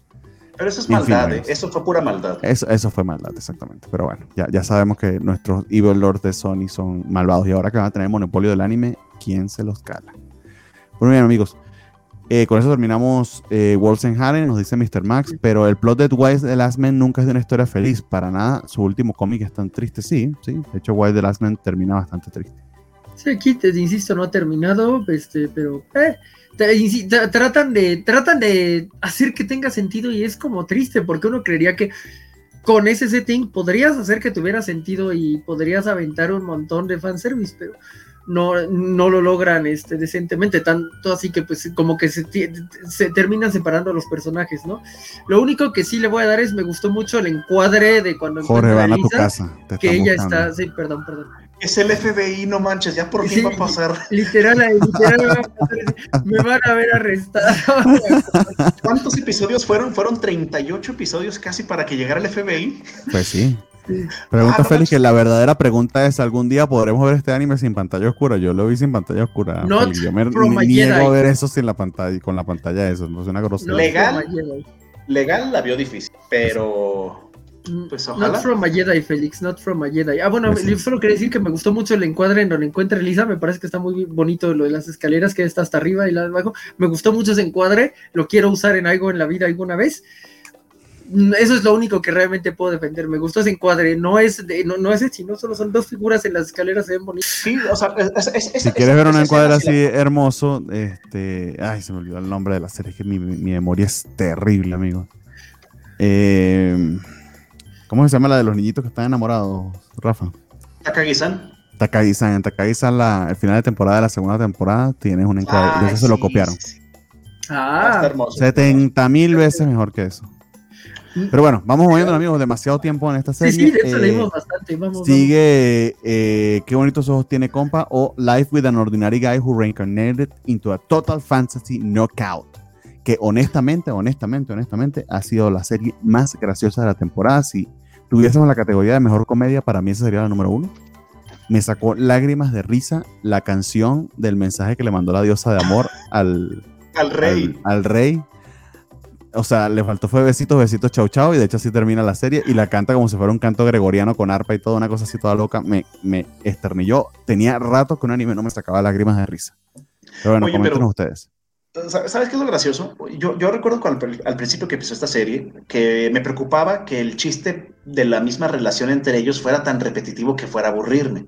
Pero eso es maldad, ¿eh? eso fue pura maldad. Eso, eso fue maldad, exactamente. Pero bueno, ya, ya sabemos que nuestros Evil Lords de Sony son malvados y ahora que van a tener monopolio del anime, ¿quién se los cala? Bueno, bien, amigos. Eh, con eso terminamos eh, Wolfenhagen, nos dice Mr. Max, pero el plot de Wise the Last Man nunca es de una historia feliz, para nada. Su último cómic es tan triste, sí, sí. De hecho, Wise the Last Man termina bastante triste. Sí, aquí te insisto, no ha terminado, este, pero eh, tratan de tratan de hacer que tenga sentido y es como triste porque uno creería que con ese setting podrías hacer que tuviera sentido y podrías aventar un montón de fanservice, pero no, no lo logran este, decentemente, tanto así que pues como que se, se terminan separando los personajes, ¿no? Lo único que sí le voy a dar es, me gustó mucho el encuadre de cuando Jorge, van a, tu casa. que ella está, sí, perdón, perdón. Es el FBI, no manches, ya por fin va a pasar. Literal, literal me van a ver arrestado. <laughs> ¿Cuántos episodios fueron? Fueron 38 episodios casi para que llegara el FBI. Pues sí. Pregunta ah, Félix, que la verdadera pregunta es, ¿algún día podremos ver este anime sin pantalla oscura? Yo lo vi sin pantalla oscura. No, Yo me niego a ver eso sin la pantalla, con la pantalla eso, no es una grosera. Legal, legal la vio difícil, pero... Mm, pues ojalá. Not from a Jedi, Félix, not from a Jedi. Ah, bueno, pues yo solo quería decir que me gustó mucho el encuadre en donde encuentra Elisa, me parece que está muy bonito lo de las escaleras que está hasta arriba y la de abajo. Me gustó mucho ese encuadre, lo quiero usar en algo en la vida alguna vez eso es lo único que realmente puedo defender. Me gustó ese encuadre. No es, de, no, no es sino solo son dos figuras en las escaleras, se ven bonitas. Sí, o sea, si quieres ver un encuadre así hermoso, este. Ay, se me olvidó el nombre de la serie, que mi, memoria es terrible, amigo. Eh, ¿Cómo se llama la de los niñitos que están enamorados, Rafa? Takagi-san. Takagi-san. En Takagi-san, la, el final de temporada de la segunda temporada, tienes un encuadre. eso se lo copiaron. Ah, 70 mil veces mejor que eso. Pero bueno, vamos moviendo, amigos, demasiado tiempo en esta serie. Sí, sí, de eso leímos bastante. Vamos, sigue eh, Qué bonitos ojos tiene compa o Life with an Ordinary Guy Who Reincarnated into a Total Fantasy Knockout. Que honestamente, honestamente, honestamente, ha sido la serie más graciosa de la temporada. Si tuviésemos la categoría de mejor comedia, para mí esa sería la número uno. Me sacó lágrimas de risa la canción del mensaje que le mandó la diosa de amor al, al rey. al rey o sea, le faltó fue besitos, besitos, chau, chau, y de hecho así termina la serie y la canta como si fuera un canto gregoriano con arpa y toda una cosa así toda loca. Me, me esternilló. Tenía rato que un anime no me sacaba lágrimas de risa. Pero bueno, coméntenos ustedes. ¿Sabes qué es lo gracioso? Yo, yo recuerdo al principio que empezó esta serie que me preocupaba que el chiste de la misma relación entre ellos fuera tan repetitivo que fuera a aburrirme.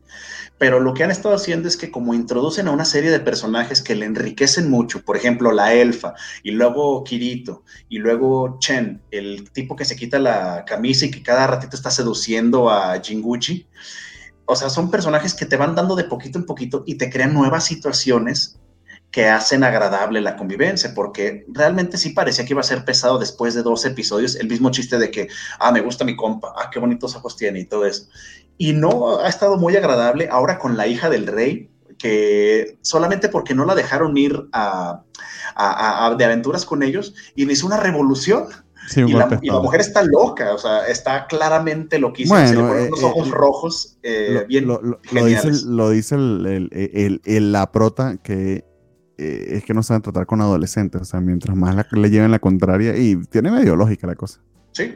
Pero lo que han estado haciendo es que como introducen a una serie de personajes que le enriquecen mucho, por ejemplo, la elfa, y luego Kirito, y luego Chen, el tipo que se quita la camisa y que cada ratito está seduciendo a Jinguchi. O sea, son personajes que te van dando de poquito en poquito y te crean nuevas situaciones que hacen agradable la convivencia, porque realmente sí parecía que iba a ser pesado después de dos episodios, el mismo chiste de que, ah, me gusta mi compa, ah, qué bonitos ojos tiene y todo eso. Y no, ha estado muy agradable ahora con la hija del rey, que solamente porque no la dejaron ir a, de aventuras con ellos, inició una revolución. y, la, mujer está loca, o sea, está claramente loquísima. Bueno, se le ponen eh, los ojos eh, rojos, eh, bien lo, dice, lo dice el, el, la prota que eh, es que no saben tratar con adolescentes. O sea, mientras más le lleven la contraria, y tiene medio lógica la cosa. Sí.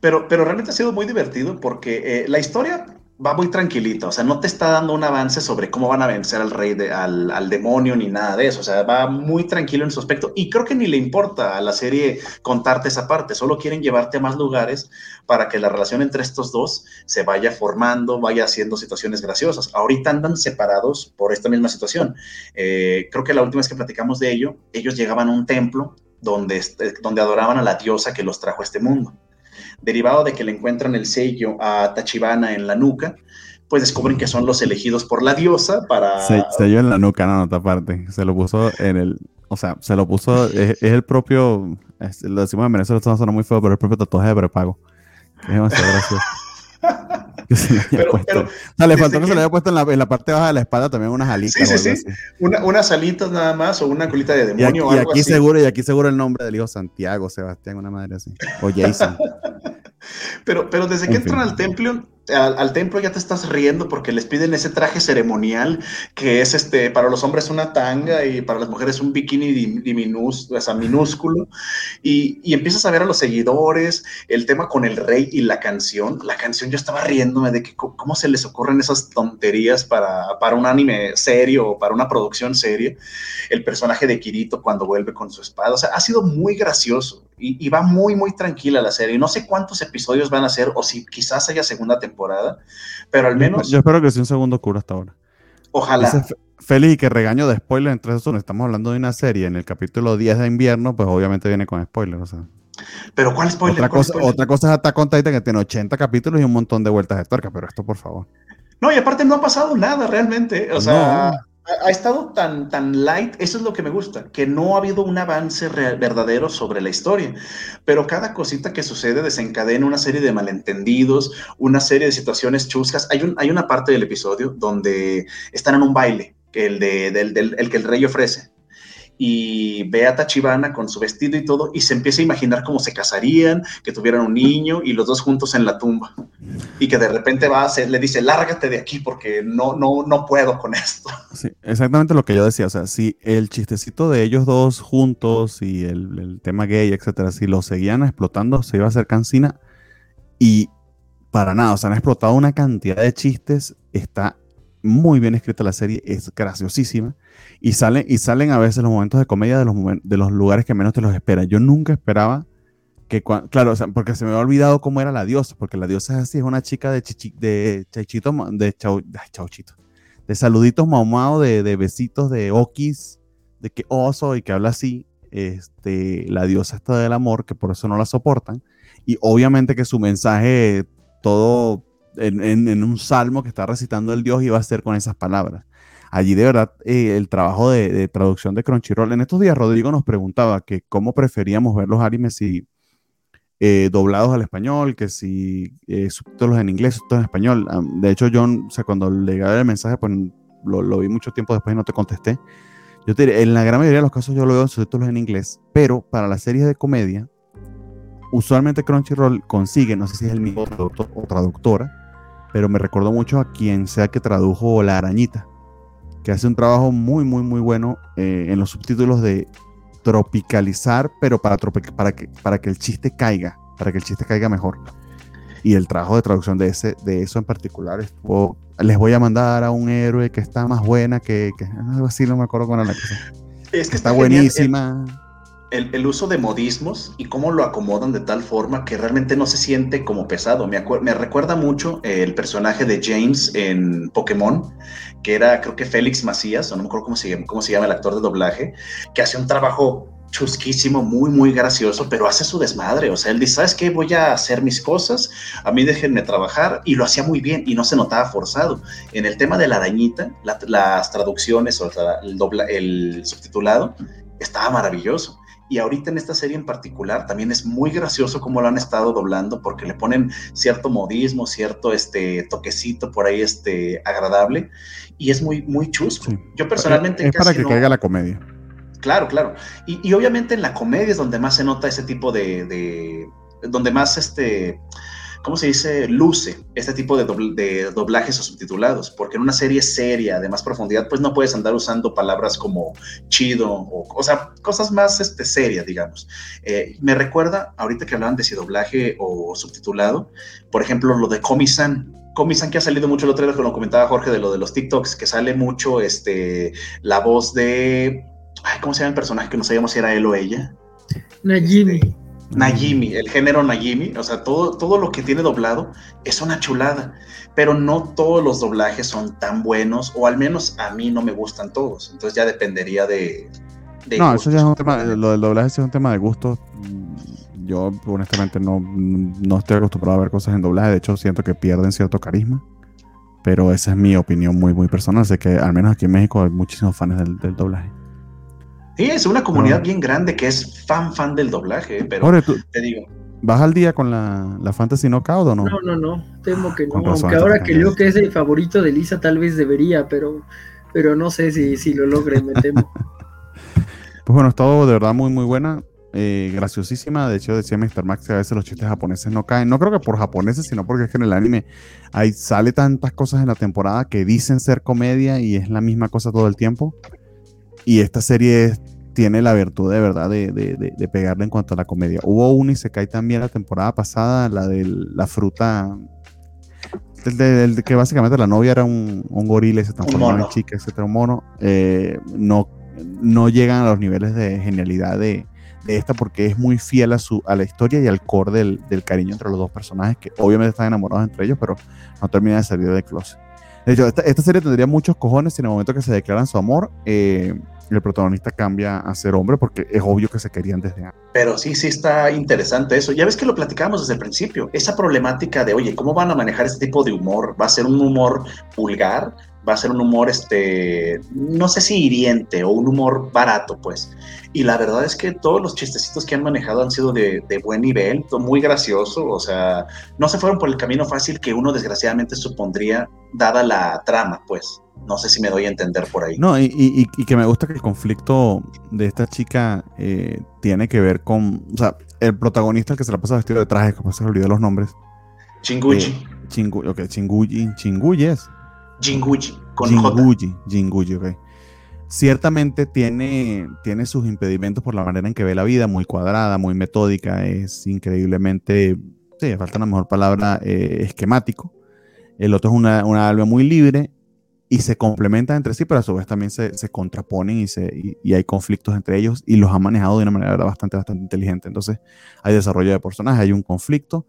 Pero, pero realmente ha sido muy divertido porque eh, la historia va muy tranquilito, o sea, no te está dando un avance sobre cómo van a vencer al rey, de, al, demonio, ni nada de eso, o sea, va muy tranquilo en su aspecto y creo que ni le importa a la serie contarte esa parte, solo quieren llevarte a más lugares para que la relación entre estos dos se vaya formando, vaya haciendo situaciones graciosas. Ahorita andan separados por esta misma situación. Eh, creo que la última vez que platicamos de ello, ellos llegaban a un templo donde, donde adoraban a la diosa que los trajo a este mundo derivado de que le encuentran el sello a Tachibana en la nuca, pues descubren que son los elegidos por la diosa para... sello en la nuca, no, no, aparte. Se lo puso en el... O sea, se lo puso... Es, el propio... lo decimos en Venezuela, esto no suena muy feo, pero el propio tatuaje de prepago. es demasiado gracioso. <laughs> le faltó que se le haya puesto en la, parte baja de la espada también unas alitas. Sí, sí, sí. unas alitas nada más o una colita de demonio. Y aquí, seguro, y aquí seguro el nombre del hijo Santiago, Sebastián, una madre así. O Jason. <laughs> pero, pero desde que entran al templo, al, templo ya te estás riendo porque les piden ese traje ceremonial que es este para los hombres una tanga y para las mujeres un bikini diminus, o sea, minúsculo. Y, y, empiezas a ver a los seguidores el tema con el rey y la canción. La canción yo estaba riéndome de que cómo se les ocurren esas tonterías para, para un anime serio o para una producción seria el personaje de Kirito cuando vuelve con su espada. O sea ha sido muy gracioso y, y va muy muy tranquila la serie no sé cuántos episodios van a ser o si quizás haya segunda temporada pero al menos... Yo espero que sea un segundo cura hasta ahora. Ojalá. Feliz que regaño de spoiler, entre eso estamos hablando de una serie en el capítulo 10 de invierno, pues obviamente viene con spoiler, o sea. Pero ¿cuál spoiler? Otra, cosa, otra cosa es Attack on Titan que tiene 80 capítulos y un montón de vueltas de tuerca, pero esto por favor. No, y aparte no ha pasado nada realmente, o sea, ha, estado tan, tan light, eso es lo que me gusta, que no ha habido un avance verdadero sobre la historia, pero cada cosita que sucede desencadena una serie de malentendidos, una serie de situaciones chuscas. Hay, un, hay una parte del episodio donde están en un baile, que el, de, del, del, el que el rey ofrece y ve a Tachibana con su vestido y todo y se empieza a imaginar cómo se casarían, que tuvieran un niño y los dos juntos en la tumba. Y que de repente va a hacer, le dice, lárgate de aquí porque no, no, no puedo con esto. Exactamente lo que yo decía. O sea, si el chistecito de ellos dos juntos y el, tema gay, etcétera, si lo seguían explotando, se iba a hacer cansina y para nada. O sea, han explotado una cantidad de chistes. Está muy bien escrita la serie, es graciosísima. Y salen, y salen a veces los momentos de comedia de los, de los lugares que menos te los esperas. Yo nunca esperaba que, claro, porque se me había olvidado cómo era la diosa, porque la diosa es así, es una chica de, chichi, de chaichito, de chau, chauchito, de saluditos mamados, de, de, besitos, de okis, de que oso y que habla así. Este, la diosa está del amor, que por eso no la soportan. Y obviamente que su mensaje todo en, un salmo que está recitando el Dios iba a ser con esas palabras. Allí de verdad eh, el trabajo de, traducción de Crunchyroll. En estos días Rodrigo nos preguntaba que cómo preferíamos ver los animes si eh, doblados al español, que si eh, subtítulos en inglés, subtítulos en español. De hecho, yo, o sea, cuando le el mensaje, pues lo, vi mucho tiempo después y no te contesté. Yo te diré, en la gran mayoría de los casos yo lo veo en subtítulos en inglés, pero para las series de comedia, usualmente Crunchyroll consigue, no sé si es el mismo traductor o traductora, pero me recordó mucho a quien sea que tradujo La Arañita, que hace un trabajo muy, muy, muy bueno eh, en los subtítulos de tropicalizar, pero para, para, que, para que el chiste caiga, para que el chiste caiga mejor. Y el trabajo de traducción de, ese, de eso en particular estuvo, les voy a mandar a un héroe que está más buena que, que algo así, no me acuerdo con la cosa. Es que está, buenísima el, uso de modismos y cómo lo acomodan de tal forma que realmente no se siente como pesado. Me, me recuerda mucho el personaje de James en Pokémon, que era creo que Félix Macías, o no me acuerdo cómo se, cómo se llama el actor de doblaje, que hace un trabajo chusquísimo, muy, muy gracioso, pero hace su desmadre. O sea, él dice, ¿sabes qué? Voy a hacer mis cosas, a mí déjenme trabajar, y lo hacía muy bien y no se notaba forzado. En el tema de la arañita, las traducciones o el, dobla, el subtitulado, estaba maravilloso. Y ahorita en esta serie en particular también es muy gracioso cómo lo han estado doblando porque le ponen cierto modismo, cierto este toquecito por ahí este agradable y es muy muy chusco. Yo personalmente es, para que caiga la comedia. Claro, claro. Y, obviamente en la comedia es donde más se nota ese tipo de, de donde más este ¿cómo se dice? Luce este tipo de, de, doblajes o subtitulados, porque en una serie seria de más profundidad, pues no puedes andar usando palabras como chido o, o sea, cosas más este, serias, digamos. Eh, me recuerda, ahorita que hablaban de si doblaje o subtitulado, por ejemplo, lo de Comisan. Comisan que ha salido mucho el otro día, que lo comentaba Jorge, de lo de los TikToks, que sale mucho este, la voz de... ¿Cómo se llama el personaje? Que no sabíamos si era él o ella. Najimi. Este, Najimi, el género Najimi, o sea, todo, todo lo que tiene doblado es una chulada, pero no todos los doblajes son tan buenos, o al menos a mí no me gustan todos, entonces ya dependería de... no, eso ya es un tema, lo del doblaje es un tema de gusto. Yo honestamente no, no estoy acostumbrado a ver cosas en doblaje, de hecho siento que pierden cierto carisma, pero esa es mi opinión muy, muy personal, sé que al menos aquí en México hay muchísimos fans del doblaje. Sí, es una comunidad bien grande que es fan, fan del doblaje, pero te digo. ¿Vas al día con la, la Fantasy Knockout o no? No, no, no, temo que no. Aunque ahora que yo que es el favorito de Lisa, tal vez debería, pero, pero no sé si, si lo logre, me temo. <laughs> pues bueno, es todo de verdad muy, muy buena. Eh, graciosísima. De hecho, decía Mr. Max que a veces los chistes japoneses no caen. No creo que por japoneses, sino porque es que en el anime hay, sale tantas cosas en la temporada que dicen ser comedia y es la misma cosa todo el tiempo. Y esta serie tiene la virtud de verdad de, de, pegarle en cuanto a la comedia. Hubo se cae también la temporada pasada, la de la fruta. El, que básicamente la novia era un, un gorila y se transformó en chica, etcétera, un mono. Eh, no, no llegan a los niveles de genialidad de, esta porque es muy fiel a, su, a la historia y al core del, del, cariño entre los dos personajes que obviamente están enamorados entre ellos, pero no termina de salir de closet. De hecho, esta, serie tendría muchos cojones en el momento que se declaran su amor. Eh, el protagonista cambia a ser hombre porque es obvio que se querían desde antes. Pero sí, sí está interesante eso. Ya ves que lo platicábamos desde el principio. Esa problemática de, oye, ¿cómo van a manejar este tipo de humor? ¿Va a ser un humor vulgar? Va a ser un humor, este, no sé si hiriente o un humor barato, pues. Y la verdad es que todos los chistecitos que han manejado han sido de, buen nivel, muy gracioso, o sea, no se fueron por el camino fácil que uno desgraciadamente supondría, dada la trama, pues. No sé si me doy a entender por ahí. No, y, que me gusta que el conflicto de esta chica eh, tiene que ver con, o sea, el protagonista, el que se la pasa vestido de traje, como se olvidó los nombres. Chinguchi. Eh, chingu, ok, Chinguchi, Chinguchi es. Jinguji, con Jinguji, Jinguji, ok. Ciertamente tiene, tiene sus impedimentos por la manera en que ve la vida, muy cuadrada, muy metódica, es increíblemente, sí, falta una mejor palabra, eh, esquemático. El otro es una, una alma muy libre y se complementan entre sí, pero a su vez también se, se contraponen y, se, y, hay conflictos entre ellos y los ha manejado de una manera bastante, bastante inteligente. Entonces hay desarrollo de personajes, hay un conflicto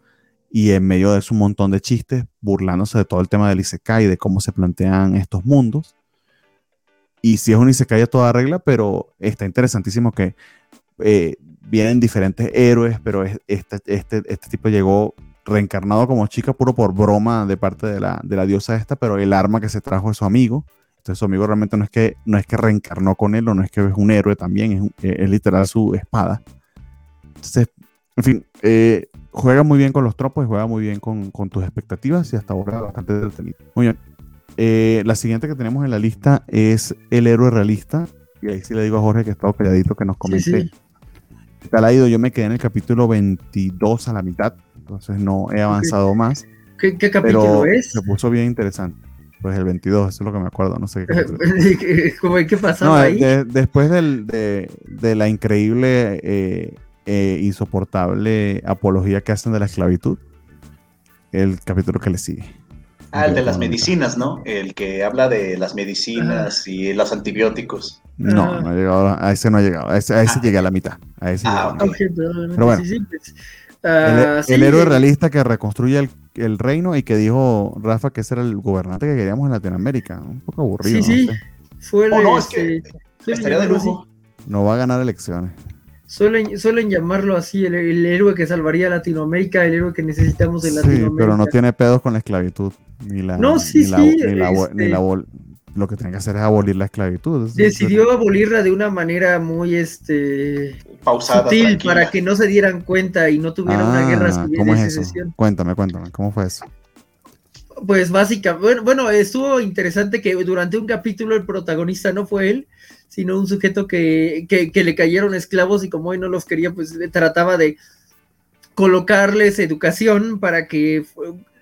y en medio de eso un montón de chistes burlándose de todo el tema del Isekai, de cómo se plantean estos mundos. Y si es un Isekai a toda regla, pero está interesantísimo que eh, vienen diferentes héroes, pero este, este, este tipo llegó reencarnado como chica puro por broma de parte de la, de la diosa esta, pero el arma que se trajo es su amigo. Entonces su amigo realmente no es que, no es que reencarnó con él o no es que es un héroe también, es, literal su espada. Entonces, en fin, eh, juega muy bien con los tropos y juega muy bien con, tus expectativas y hasta ahora bastante entretenido. Muy bien. Eh, la siguiente que tenemos en la lista es El héroe realista. Y ahí sí le digo a Jorge que ha estado calladito que nos comente. Sí, ¿Qué tal ha ido? Yo me quedé en el capítulo 22 a la mitad, entonces no he avanzado más. ¿Qué, capítulo es? Se puso bien interesante. Pues el 22, eso es lo que me acuerdo, no sé qué. <laughs> ¿Qué pasaba ahí? después de, de, la increíble eh, eh, insoportable apología que hacen de la esclavitud. El capítulo que le sigue. Ah, el de las medicinas, ¿no? El que habla de las medicinas y los antibióticos. No, ah. no ha llegado, a ese no ha llegado. A ese, a ese ah. llegué a la mitad. A ese ah, Pero bueno, pues, el, héroe realista que reconstruye el, reino y que dijo Rafa que ese era el gobernante que queríamos en Latinoamérica. Un poco aburrido. Sí, sí. Fue el, oh, no, es que este, estaría de lujo. No va a ganar elecciones. Suelen, llamarlo así, el, héroe que salvaría a Latinoamérica, el héroe que necesitamos en Latinoamérica. Sí, pero no tiene pedos con la esclavitud. Ni la, no, sí, sí. Este lo que tiene que hacer es abolir la esclavitud. Decidió abolirla de una manera muy este pausada, sutil para que no se dieran cuenta y no tuvieran una guerra civil ¿cómo es eso? Cuéntame, cuéntame, ¿cómo fue eso? Pues básicamente, bueno, estuvo interesante que durante un capítulo el protagonista no fue él, sino un sujeto que, le cayeron esclavos y como hoy no los quería, pues trataba de colocarles educación para que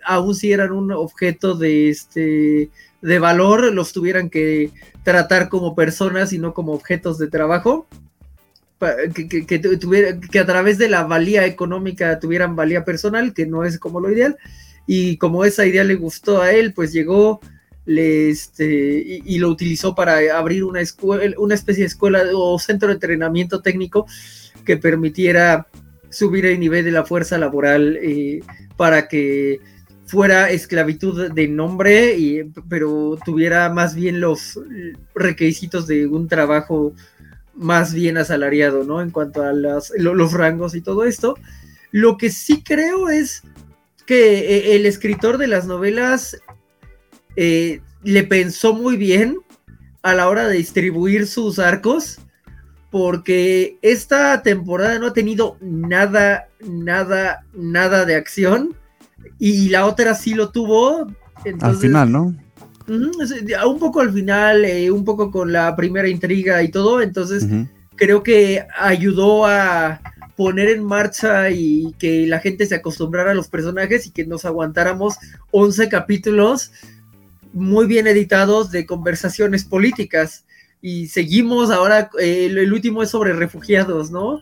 aun si eran un objeto de este de valor, los tuvieran que tratar como personas y no como objetos de trabajo. Que, que, tuviera, que a través de la valía económica tuvieran valía personal, que no es como lo ideal. Y como esa idea le gustó a él, pues llegó este, y, lo utilizó para abrir una, escuela, una especie de escuela o centro de entrenamiento técnico que permitiera subir el nivel de la fuerza laboral eh, para que fuera esclavitud de nombre, y, pero tuviera más bien los requisitos de un trabajo más bien asalariado, ¿no? En cuanto a los rangos y todo esto. Lo que sí creo es que eh, el escritor de las novelas eh, le pensó muy bien a la hora de distribuir sus arcos, porque esta temporada no ha tenido nada, nada, nada de acción, y la otra sí lo tuvo. al final, ¿no? un poco al final, eh, un poco con la primera intriga y todo, entonces creo que ayudó a poner en marcha y que la gente se acostumbrara a los personajes y que nos aguantáramos 11 capítulos muy bien editados de conversaciones políticas. Y seguimos ahora, eh, el, último es sobre refugiados, ¿no?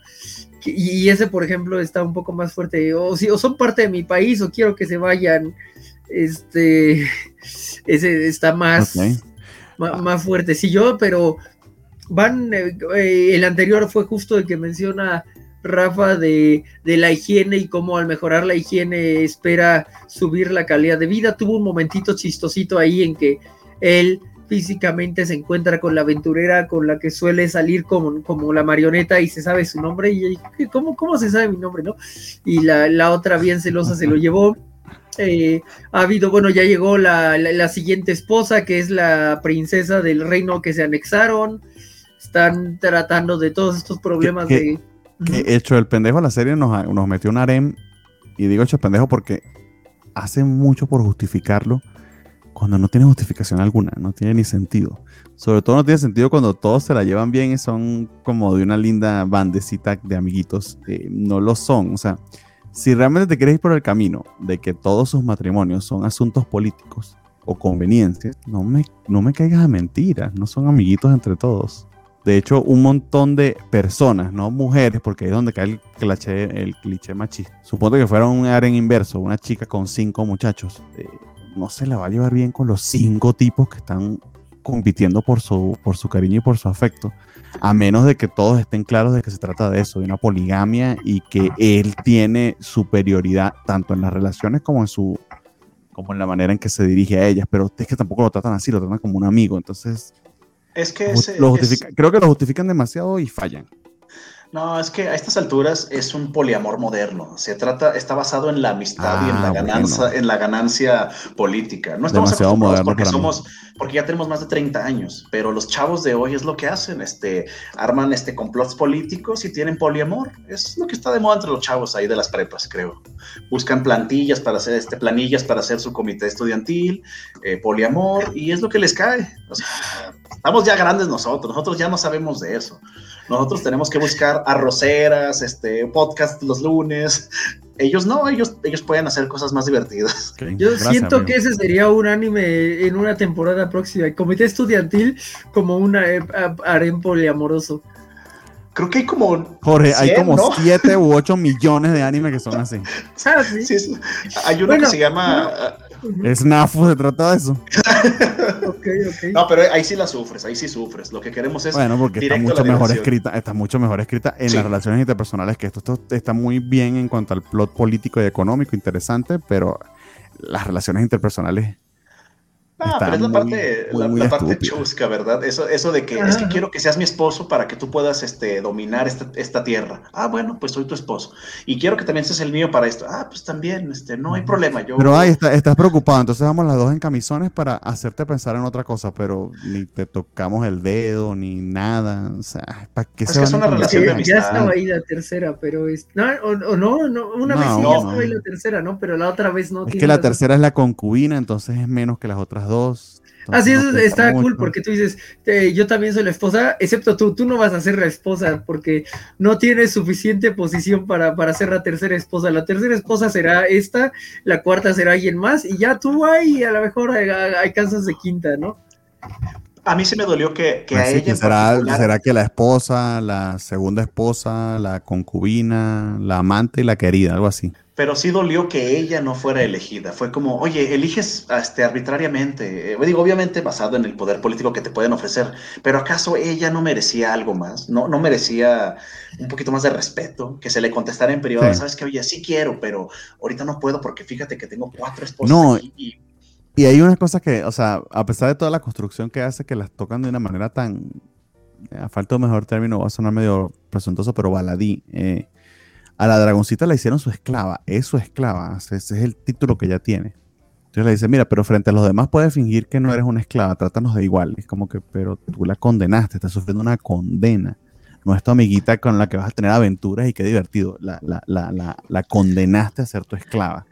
Y ese, por ejemplo, está un poco más fuerte. O, si, o son parte de mi país o quiero que se vayan. Este, <laughs> ese está más, más, fuerte. Sí, yo, pero van, eh, eh, el anterior fue justo el que menciona Rafa, de, de, la higiene y cómo al mejorar la higiene espera subir la calidad de vida. Tuvo un momentito chistosito ahí en que él físicamente se encuentra con la aventurera con la que suele salir como, como la marioneta y se sabe su nombre y ¿cómo, cómo se sabe mi nombre, no? Y la, la otra bien celosa se lo llevó. Eh, ha habido, bueno, ya llegó la, la, siguiente esposa, que es la princesa del reino que se anexaron. Están tratando de todos estos problemas de... Que hecho el pendejo la serie nos, nos metió un harem, y digo hecho el pendejo porque hace mucho por justificarlo cuando no tiene justificación alguna, no tiene ni sentido. Sobre todo no tiene sentido cuando todos se la llevan bien y son como de una linda bandecita de amiguitos. Eh, no lo son, o sea, si realmente te quieres ir por el camino de que todos sus matrimonios son asuntos políticos o conveniencias, no me, no me caigas a mentiras, no son amiguitos entre todos. De hecho, un montón de personas, no mujeres, porque es donde cae el cliché, el cliché machista. Supongo que fuera un área inverso, una chica con cinco muchachos. Eh, no se la va a llevar bien con los cinco tipos que están compitiendo por su, por su cariño y por su afecto, a menos de que todos estén claros de que se trata de eso, de una poligamia y que él tiene superioridad tanto en las relaciones como en su como en la manera en que se dirige a ellas, pero es que tampoco lo tratan así, lo tratan como un amigo, entonces es que creo que lo justifican demasiado y fallan. No, es que a estas alturas es un poliamor moderno. Se trata, está basado en la amistad y en la ah, ganancia, en la ganancia política. No estamos acostumbrados porque somos, porque ya tenemos más de 30 años, pero los chavos de hoy es lo que hacen, este, arman este complots políticos y tienen poliamor. Es lo que está de moda entre los chavos ahí de las prepas, creo. Buscan plantillas para hacer, este, planillas para hacer su comité estudiantil, eh, poliamor, y es lo que les cae. estamos ya grandes nosotros, nosotros ya no sabemos de eso. Nosotros tenemos que buscar arroceras, este, podcast los lunes. Ellos no, ellos, ellos pueden hacer cosas más divertidas. Yo siento que ese sería un anime en una temporada próxima. Comité estudiantil como un eh, harem poliamoroso. Creo que hay como. Jorge, hay como 7 u 8 millones de animes que son así. <laughs> Ah, sí. sí, Hay uno que se llama. NAFU, se trata de eso. <laughs> okay, okay. No, pero ahí sí la sufres, ahí sí sufres. Lo que queremos es. Bueno, porque está mucho mejor escrita, está mucho mejor escrita en las relaciones interpersonales que esto, esto. está muy bien en cuanto al plot político y económico, interesante, pero las relaciones interpersonales Ah, pero es la parte, la, parte chusca, ¿verdad? Eso, eso de que es que quiero que seas mi esposo para que tú puedas este, dominar esta, esta, tierra. Ah, bueno, pues soy tu esposo. Y quiero que también seas el mío para esto. Ah, pues también, este, no hay problema. Yo... Pero ahí está, estás preocupado. Entonces vamos las dos en camisones para hacerte pensar en otra cosa, pero ni te tocamos el dedo, ni nada. O sea, ¿para qué se es una relación de amistad. Ya estaba ahí la tercera, pero es... No, o, no, no, una vez sí ya estaba ahí la tercera, ¿no? Pero la otra vez no. Es que la tercera es la concubina, entonces es menos que las otras dos. Así es, está cool porque tú dices, yo también soy la esposa, excepto tú, tú no vas a ser la esposa porque no tienes suficiente posición para, para ser la tercera esposa. La tercera esposa será esta, la cuarta será alguien más y ya tú ahí a lo mejor hay, hay casos de quinta, ¿no? A mí se me dolió que, que pues a ella. será, será que la esposa, la segunda esposa, la concubina, la amante y la querida, algo así pero sí dolió que ella no fuera elegida. Fue como, oye, eliges este, arbitrariamente, eh, digo, obviamente basado en el poder político que te pueden ofrecer, pero ¿acaso ella no merecía algo más? ¿No, no merecía un poquito más de respeto? Que se le contestara en periodo, sabes que, oye, sí quiero, pero ahorita no puedo porque fíjate que tengo cuatro esposas. No, y... y hay una cosa que, o sea, a pesar de toda la construcción que hace, que las tocan de una manera tan, a falta de mejor término, va a sonar medio presuntuoso, pero baladí. Eh, a la dragoncita la hicieron su esclava, es su esclava, ese es el título que ella tiene. Entonces le dice, mira, pero frente a los demás puedes fingir que no eres una esclava, trátanos de igual. Es como que, pero tú la condenaste, estás sufriendo una condena. No es tu amiguita con la que vas a tener aventuras y qué divertido. La, la, la, la condenaste a ser tu esclava.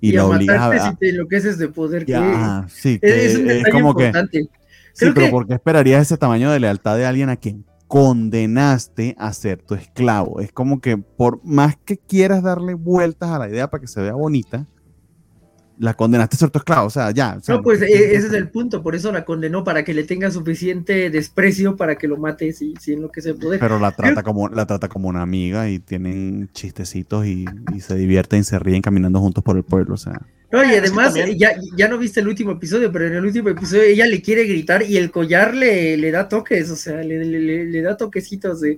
Y, la obligas a... Si te enloqueces de poder. Ya, sí, es, como importante. que... sí, pero ¿por qué esperarías ese tamaño de lealtad de alguien a quien condenaste a ser tu esclavo. Es como que por más que quieras darle vueltas a la idea para que se vea bonita, la condenaste a ser tu esclavo, o sea, ya. no, pues e, ese es el punto, por eso la condenó, para que le tenga suficiente desprecio para que lo mate si, si en lo que se puede. Pero la trata, como, la trata como una amiga y tienen chistecitos y, se divierten y se ríen caminando juntos por el pueblo, o sea. No, y además, ya, ya no viste el último episodio, pero en el último episodio ella le quiere gritar y el collar le, le da toques, o sea, le, le, da toquecitos de.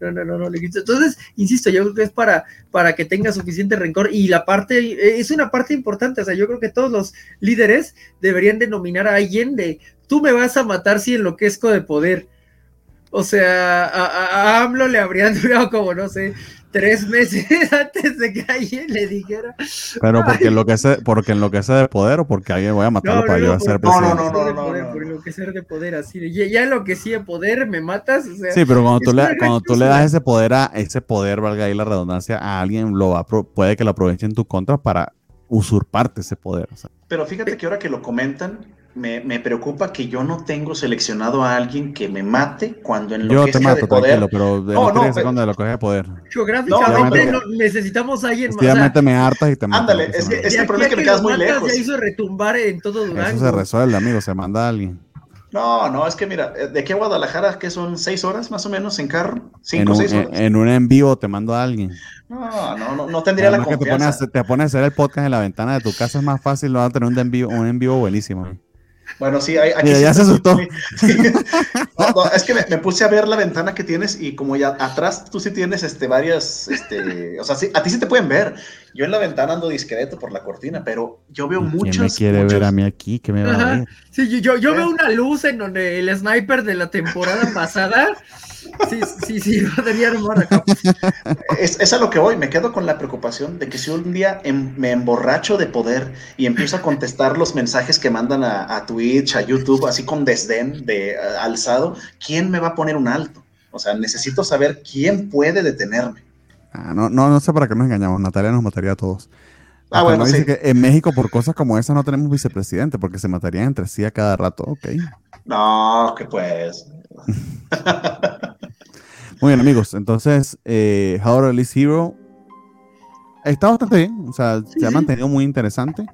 No, no, no, no, le grita. Entonces, insisto, yo creo que es para, para que tenga suficiente rencor y la parte, es una parte importante, o sea, yo creo que todos los líderes deberían denominar a alguien de tú me vas a matar si enloquezco de poder. O sea, a, a, a AMLO le habrían <laughs> durado como, no sé, tres meses <laughs> antes de que alguien le dijera. Pero porque enloquece, porque enloquece de poder o porque alguien voy a matarlo para yo ser presidente. No, no, no, no, no, Por enloquecer de poder, así ya, ya enloquecí de poder, me matas. O sea, sí, pero cuando tú le, cuando tú le das ese poder a ese poder, valga ahí la redundancia, a alguien lo va, puede que lo aproveche en tu contra para usurparte ese poder. Pero fíjate que ahora que lo comentan, me, me, preocupa que yo no tengo seleccionado a alguien que me mate cuando en lo yo te mato, de poder. Tranquilo, pero de no, no, pero... de lo que de poder. Geográficamente no, necesitamos a alguien más. Me hartas y te mato. Ándale, es que, es que el problema es que me quedas muy lejos. Ya hizo retumbar en todo Durango. Eso se resuelve, amigo, se manda a alguien. No, no, es que mira, de aquí a Guadalajara, que son seis horas más o menos en carro, cinco, en seis horas. En, un en vivo te mando a alguien. No, no, no, no tendría Además la confianza. Que te, pones, te pones a hacer el podcast en la ventana de tu casa, es más fácil, lo vas a tener un en vivo, un en vivo buenísimo. Bueno, sí, aquí ya se asustó. es que me, puse a ver la ventana que tienes y como ya atrás tú sí tienes este, varias, este, o sea, sí, a ti sí te pueden ver. Yo en la ventana ando discreto por la cortina, pero yo veo muchos. ¿Quién me quiere ver a mí aquí? ¿Qué me va a ver? Sí, yo, yo veo una luz en donde el sniper de la temporada pasada Sí, sí, sí, <laughs> tenía Es, es a lo que voy, me quedo con la preocupación de que si un día em, me emborracho de poder y empiezo a contestar los mensajes que mandan a, Twitch, a YouTube, así con desdén de alzado, ¿quién me va a poner un alto? O sea, necesito saber quién puede detenerme. Ah, no, no, no sé para qué nos engañamos, Natalia nos mataría a todos. Ah, bueno, dice que en México por cosas como esa no tenemos vicepresidente porque se matarían entre sí a cada rato, ok. No, que pues. <laughs> Muy bien, amigos. Entonces, eh, How to Release Hero está bastante bien. O sea, se ha mantenido muy interesante.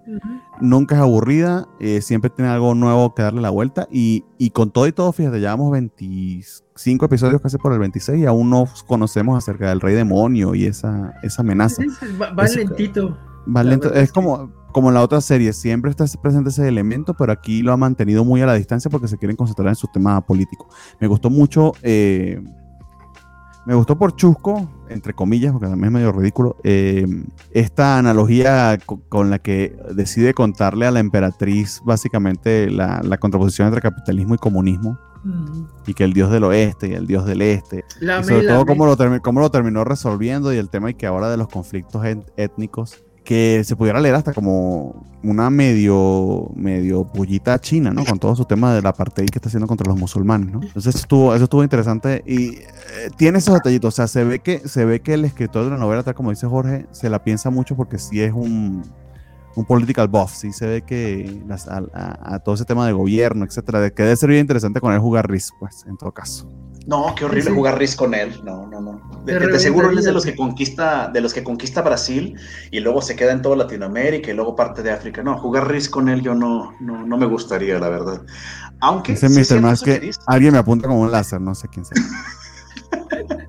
Nunca es aburrida. Eh, siempre tiene algo nuevo que darle la vuelta. Y, con todo y todo, fíjate, llevamos 25 episodios casi por el 26 y aún no conocemos acerca del Rey Demonio y esa, esa amenaza. Va, lentito. Va lento. Es como, como en la otra serie, siempre está presente ese elemento, pero aquí lo ha mantenido muy a la distancia porque se quieren concentrar en su tema político. Me gustó mucho. Eh, me gustó por chusco, entre comillas, porque también es medio ridículo, eh, esta analogía con la que decide contarle a la emperatriz básicamente la, contraposición entre capitalismo y comunismo. Y que el dios del oeste y el dios del este. y sobre todo cómo lo, cómo lo terminó resolviendo y el tema y que ahora de los conflictos étnicos que se pudiera leer hasta como una medio, medio bullita china, ¿no? Con todo su tema de la apartheid que está haciendo contra los musulmanes, ¿no? Entonces estuvo, eso estuvo interesante y eh, tiene esos detallitos, o sea, se ve, que, se ve que el escritor de la novela, tal como dice Jorge, se la piensa mucho porque sí es un, un political buff, sí se ve que a, todo ese tema de gobierno, etcétera, de que debe ser bien interesante con él jugar RIS, pues, en todo caso. No, qué horrible jugar RIS con él. No, no, no. De, seguro él es de los que conquista, de los que conquista Brasil y luego se queda en toda Latinoamérica y luego parte de África. No, jugar RIS con él yo no, no, no me gustaría, la verdad. Aunque. Ese Mr. Más que alguien me apunta como un láser, no sé quién sea. <laughs>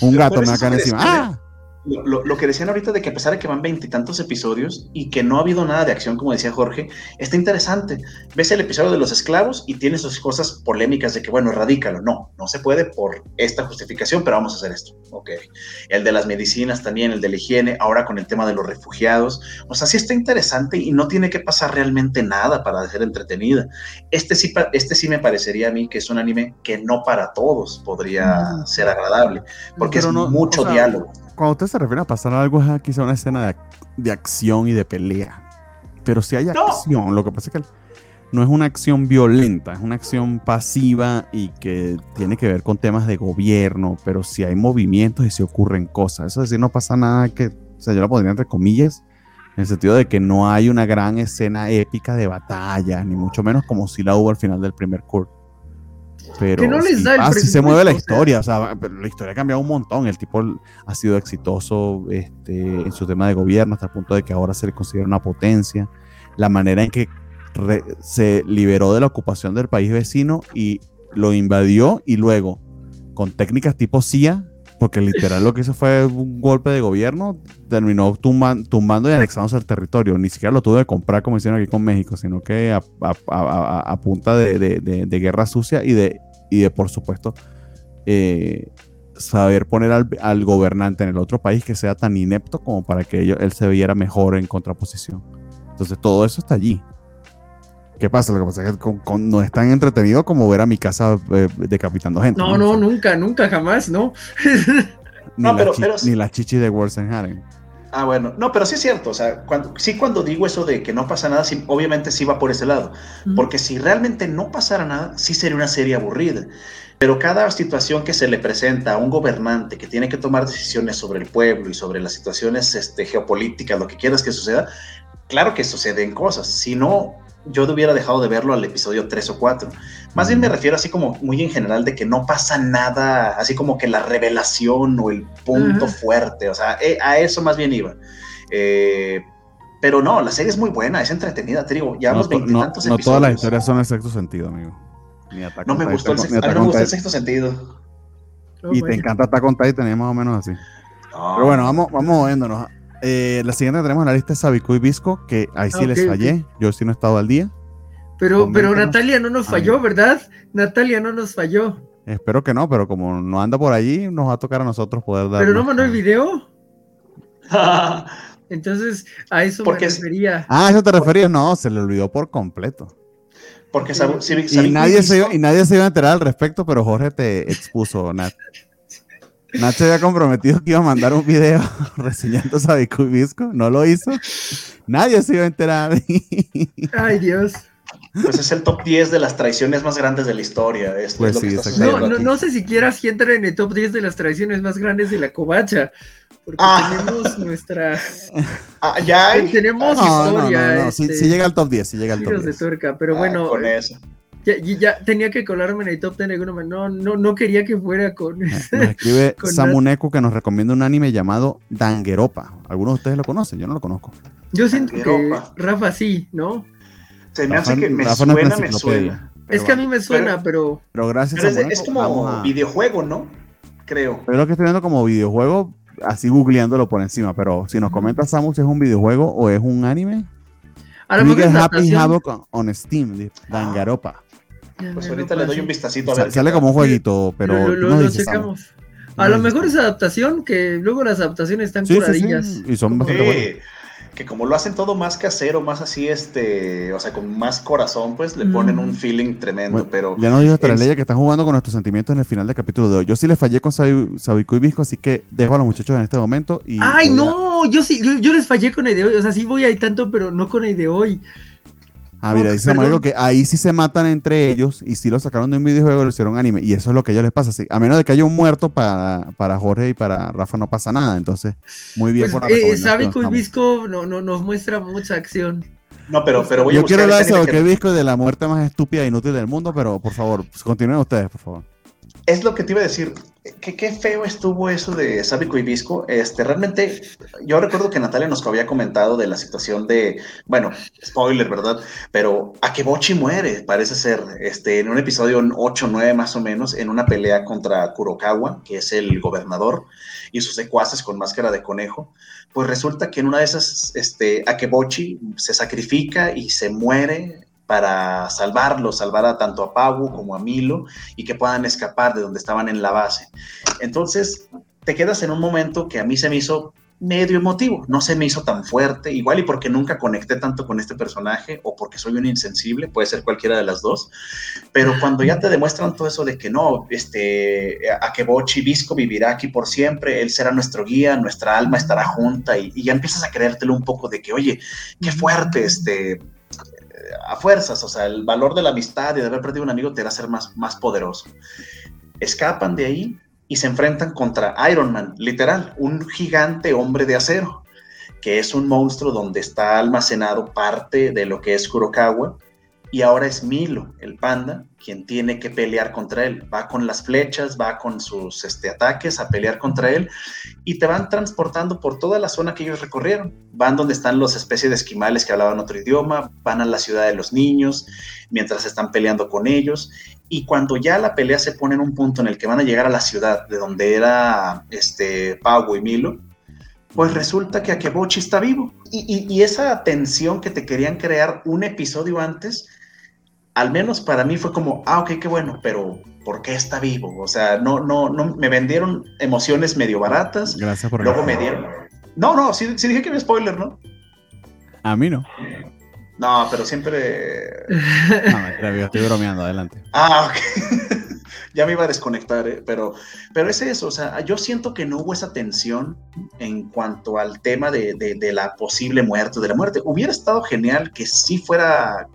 un gato me va a caer encima. ¡Ah! Lo, que decían ahorita de que a pesar de que van veintitantos episodios y que no ha habido nada de acción, como decía Jorge, está interesante. Ves el episodio de los esclavos y tienes esas cosas polémicas de que, bueno, erradícalo. No, no se puede por esta justificación, pero vamos a hacer esto. Ok. El de las medicinas también, el de la higiene, ahora con el tema de los refugiados. O sea, sí está interesante y no tiene que pasar realmente nada para ser entretenida. Este sí, este sí me parecería a mí que es un anime que no para todos podría mm. ser agradable, porque es mucho diálogo cuando usted se refiere a pasar algo, es quizá una escena de, acción y de pelea. Pero si hay acción, lo que pasa es que no es una acción violenta, es una acción pasiva y que tiene que ver con temas de gobierno, pero si hay movimientos y si ocurren cosas. Eso es decir, no pasa nada que, o sea, yo lo pondría entre comillas, en el sentido de que no hay una gran escena épica de batalla, ni mucho menos como si la hubo al final del primer curso. Pero no les da así se mueve la historia, o sea, la historia ha cambiado un montón. El tipo ha sido exitoso este, en su tema de gobierno hasta el punto de que ahora se le considera una potencia. La manera en que se liberó de la ocupación del país vecino y lo invadió y luego con técnicas tipo CIA porque literal lo que hizo fue un golpe de gobierno, terminó tumbando y anexándose el territorio. Ni siquiera lo tuvo de comprar como hicieron aquí con México, sino que a, punta de, guerra sucia y de, y de por supuesto, eh, saber poner al, gobernante en el otro país que sea tan inepto como para que él se viera mejor en contraposición. Entonces todo eso está allí. ¿Qué pasa? Lo que pasa es que no es tan entretenido como ver a mi casa eh, decapitando gente. No, no, nunca, nunca, jamás, ¿no? <laughs> ni, no la ni la chichi de Worsenharen. Ah, bueno, no, pero sí es cierto, o sea, cuando, sí cuando digo eso de que no pasa nada, obviamente sí va por ese lado, porque si realmente no pasara nada, sí sería una serie aburrida, pero cada situación que se le presenta a un gobernante que tiene que tomar decisiones sobre el pueblo y sobre las situaciones este, geopolíticas, lo que quieras que suceda, claro que suceden cosas, si no, yo hubiera dejado de verlo al episodio 3 o 4. Más bien me refiero así como muy en general de que no pasa nada, así como que la revelación o el punto fuerte, o sea, eh, a eso más bien iba. Eh, pero no, la serie es muy buena, es entretenida, te digo, ya no, veintitantos no, no todas las historias son el sexto sentido, amigo. no me gustó el, sexto, a mí no me gustó el sexto sentido. Y te encanta Attack on Titan, más o menos así. Pero bueno, vamos, vamos moviéndonos. Eh, la siguiente que tenemos en la lista es Sabiku y Visco, que ahí sí les fallé. Yo sí no he estado al día. Pero, pero Natalia no nos falló, ¿verdad? Natalia no nos falló. Espero que no, pero como no anda por allí, nos va a tocar a nosotros poder dar. Pero no mandó el video. <laughs> Entonces, a eso me refería. Ah, ¿a eso te referías? No, se le olvidó por completo. Porque y, nadie se, y nadie se iba a enterar al respecto, pero Jorge te expuso, Nat. Nacho había comprometido que iba a mandar un video <laughs> reseñando Visco, no lo hizo. Nadie se iba a enterar. Ay, Dios. Pues es el top 10 de las traiciones más grandes de la historia. pues no, no, no, sé siquiera si entra en el top 10 de las traiciones más grandes de la covacha. Porque ah. tenemos nuestra. Ah, ya hay. Tenemos historia. No, este... sí, llega al top 10. Sí llega al top 10. de tuerca, pero ah, bueno. Con eso. Ya, ya, tenía que colarme en el top 10 no, no, no quería que fuera con. Nos escribe Samuneku que nos recomienda un anime llamado Dangeropa. ¿Algunos de ustedes lo conocen? Yo no lo conozco. Yo siento que Rafa sí, ¿no? Se me hace que me suena, me suena. Es que a mí me suena, pero. Pero, gracias a es, es como videojuego, ¿no? Creo. Pero lo que estoy viendo como videojuego, así googleándolo por encima. Pero si nos comenta Samu si es un videojuego o es un anime. A lo mejor Happy Havoc on Steam, Dangaropa. Pues ahorita le doy un vistacito a ver. Sale como un jueguito, pero. Lo, checamos. A lo mejor es adaptación, que luego las adaptaciones están curadillas. Y son bastante que como lo hacen todo más casero, más así, este, o sea, con más corazón, pues le ponen un feeling tremendo, pero... Ya no dijo ley que están jugando con nuestros sentimientos en el final del capítulo de hoy. Yo sí le fallé con Sabico y Visco, así que dejo a los muchachos en este momento y... ¡Ay, no! Yo sí, yo, les fallé con el de hoy, o sea, sí voy ahí tanto, pero no con el de hoy. Ah, mira, dice Mario que ahí sí se matan entre ellos y sí lo sacaron de un videojuego y lo hicieron anime. Y eso es lo que a ellos les pasa. a menos de que haya un muerto para, para Jorge y para Rafa no pasa nada. Entonces, muy bien pues, por eh, Sábico y Visco no, no, nos muestra mucha acción. No, pero, pero voy Yo quiero hablar de eso, que Visco de la muerte más estúpida e inútil del mundo, pero por favor, pues, continúen ustedes, por favor. Es lo que te iba a decir. Qué, feo estuvo eso de Sábico y Visco. Este, realmente, yo recuerdo que Natalia nos había comentado de la situación de, bueno, spoiler, ¿verdad? Pero Akebochi muere, parece ser, este, en un episodio 8 9 más o menos, en una pelea contra Kurokawa, que es el gobernador, y sus secuaces con máscara de conejo. Pues resulta que en una de esas, este, Akebochi se sacrifica y se muere para salvarlo, salvar a tanto a Pau como a Milo y que puedan escapar de donde estaban en la base. Entonces, te quedas en un momento que a mí se me hizo medio emotivo, no se me hizo tan fuerte, igual y porque nunca conecté tanto con este personaje o porque soy un insensible, puede ser cualquiera de las dos, pero cuando ya te demuestran todo eso de que no, este, Akebochi Visco vivirá aquí por siempre, él será nuestro guía, nuestra alma estará junta y, y ya empiezas a creértelo un poco de que, oye, qué fuerte, este, a fuerzas, o sea, el valor de la amistad y de haber perdido un amigo te hará ser más, más poderoso. Escapan de ahí y se enfrentan contra Iron Man, literal, un gigante hombre de acero, que es un monstruo donde está almacenado parte de lo que es Kurokawa y ahora es Milo, el panda, quien tiene que pelear contra él. Va con las flechas, va con sus este, ataques a pelear contra él y te van transportando por toda la zona que ellos recorrieron. Van donde están los especies de esquimales que hablaban otro idioma, van a la ciudad de los niños mientras están peleando con ellos y cuando ya la pelea se pone en un punto en el que van a llegar a la ciudad de donde era este Pau y Milo, pues resulta que Akebochi está vivo. Y, y, esa tensión que te querían crear un episodio antes, al menos para mí fue como, ah, ok, qué bueno, pero ¿por qué está vivo? O sea, no, no, no, me vendieron emociones medio baratas. Gracias por Luego me dieron. No, no, sí, sí dije que había spoiler, ¿no? A mí no. No, pero siempre. <laughs> No, me estoy bromeando, adelante. Ah, ok. <laughs> ya me iba a desconectar, ¿eh? pero, pero es eso, o sea, yo siento que no hubo esa tensión en cuanto al tema de, de, de la posible muerte, de la muerte. Hubiera estado genial que sí fuera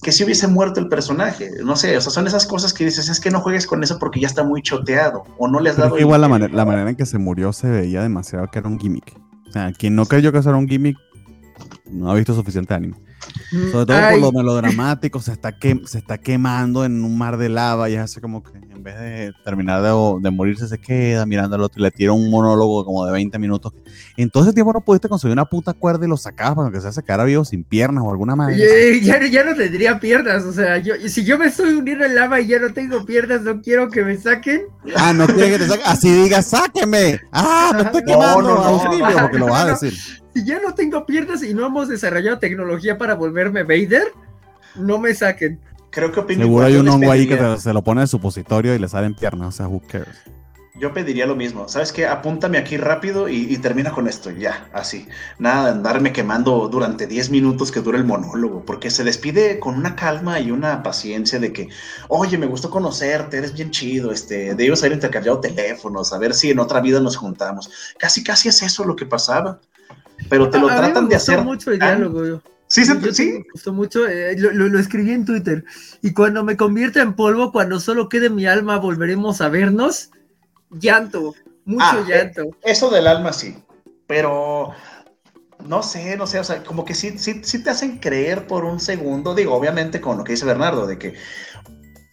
que si hubiese muerto el personaje. No sé, o sea, son esas cosas que dices, es que no juegues con eso porque ya está muy choteado o no le has dado... igual la, manera, la manera en que se murió se veía demasiado que era un gimmick. O sea, quien no creyó que eso era un gimmick no ha visto suficiente anime. Sobre todo por lo melodramático, se está, que, se está quemando en un mar de lava y hace como que en vez de terminar de, morirse se queda mirando al otro y le tira un monólogo como de 20 minutos. En todo ese tiempo no pudiste conseguir una puta cuerda y lo sacabas para que se sacara vivo sin piernas o alguna manera. Ya, ya, no tendría piernas, o sea, yo, si yo me estoy hundiendo en lava y ya no tengo piernas, no quiero que me saquen. Ah, no quiero que te saquen. Así diga, sáqueme. Ah, me estoy <laughs> quemando. No, no, no, porque lo vas a decir si ya no tengo piernas y no hemos desarrollado tecnología para volverme Vader, no me saquen. Creo que Seguro hay un hongo ahí que se lo pone en supositorio y le salen piernas, o sea, who cares. Yo pediría lo mismo. ¿Sabes qué? Apúntame aquí rápido y, termina con esto. Ya, así. Nada de andarme quemando durante 10 minutos que dura el monólogo. Porque se despide con una calma y una paciencia de que, oye, me gustó conocerte, eres bien chido. Este, debimos haber intercambiado teléfonos, a ver si en otra vida nos juntamos. Casi, casi es eso lo que pasaba pero te lo tratan de hacer. mucho el diálogo, Sí, sí. Me gustó mucho, eh, lo, escribí en Twitter. Y cuando me convierta en polvo, cuando solo quede mi alma, volveremos a vernos. Llanto, mucho ah, eh, llanto. eso del alma sí, pero no sé, no sé, o sea, como que sí, sí, sí te hacen creer por un segundo, digo, obviamente con lo que dice Bernardo, de que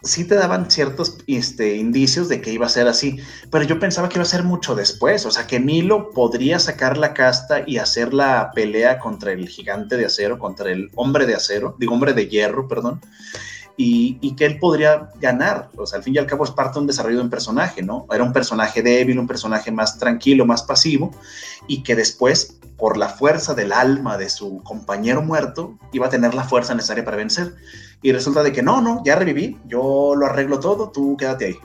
sí te daban ciertos este, indicios de que iba a ser así, pero yo pensaba que iba a ser mucho después, o sea, que Milo podría sacar la casta y hacer la pelea contra el gigante de acero, contra el hombre de acero, digo, hombre de hierro, perdón, y, que él podría ganar. O sea, al fin y al cabo es parte de un desarrollo de un personaje, ¿no? Era un personaje débil, un personaje más tranquilo, más pasivo, y que después, por la fuerza del alma de su compañero muerto, iba a tener la fuerza necesaria para vencer. Y resulta de que no, no, ya reviví, yo lo arreglo todo, tú quédate ahí.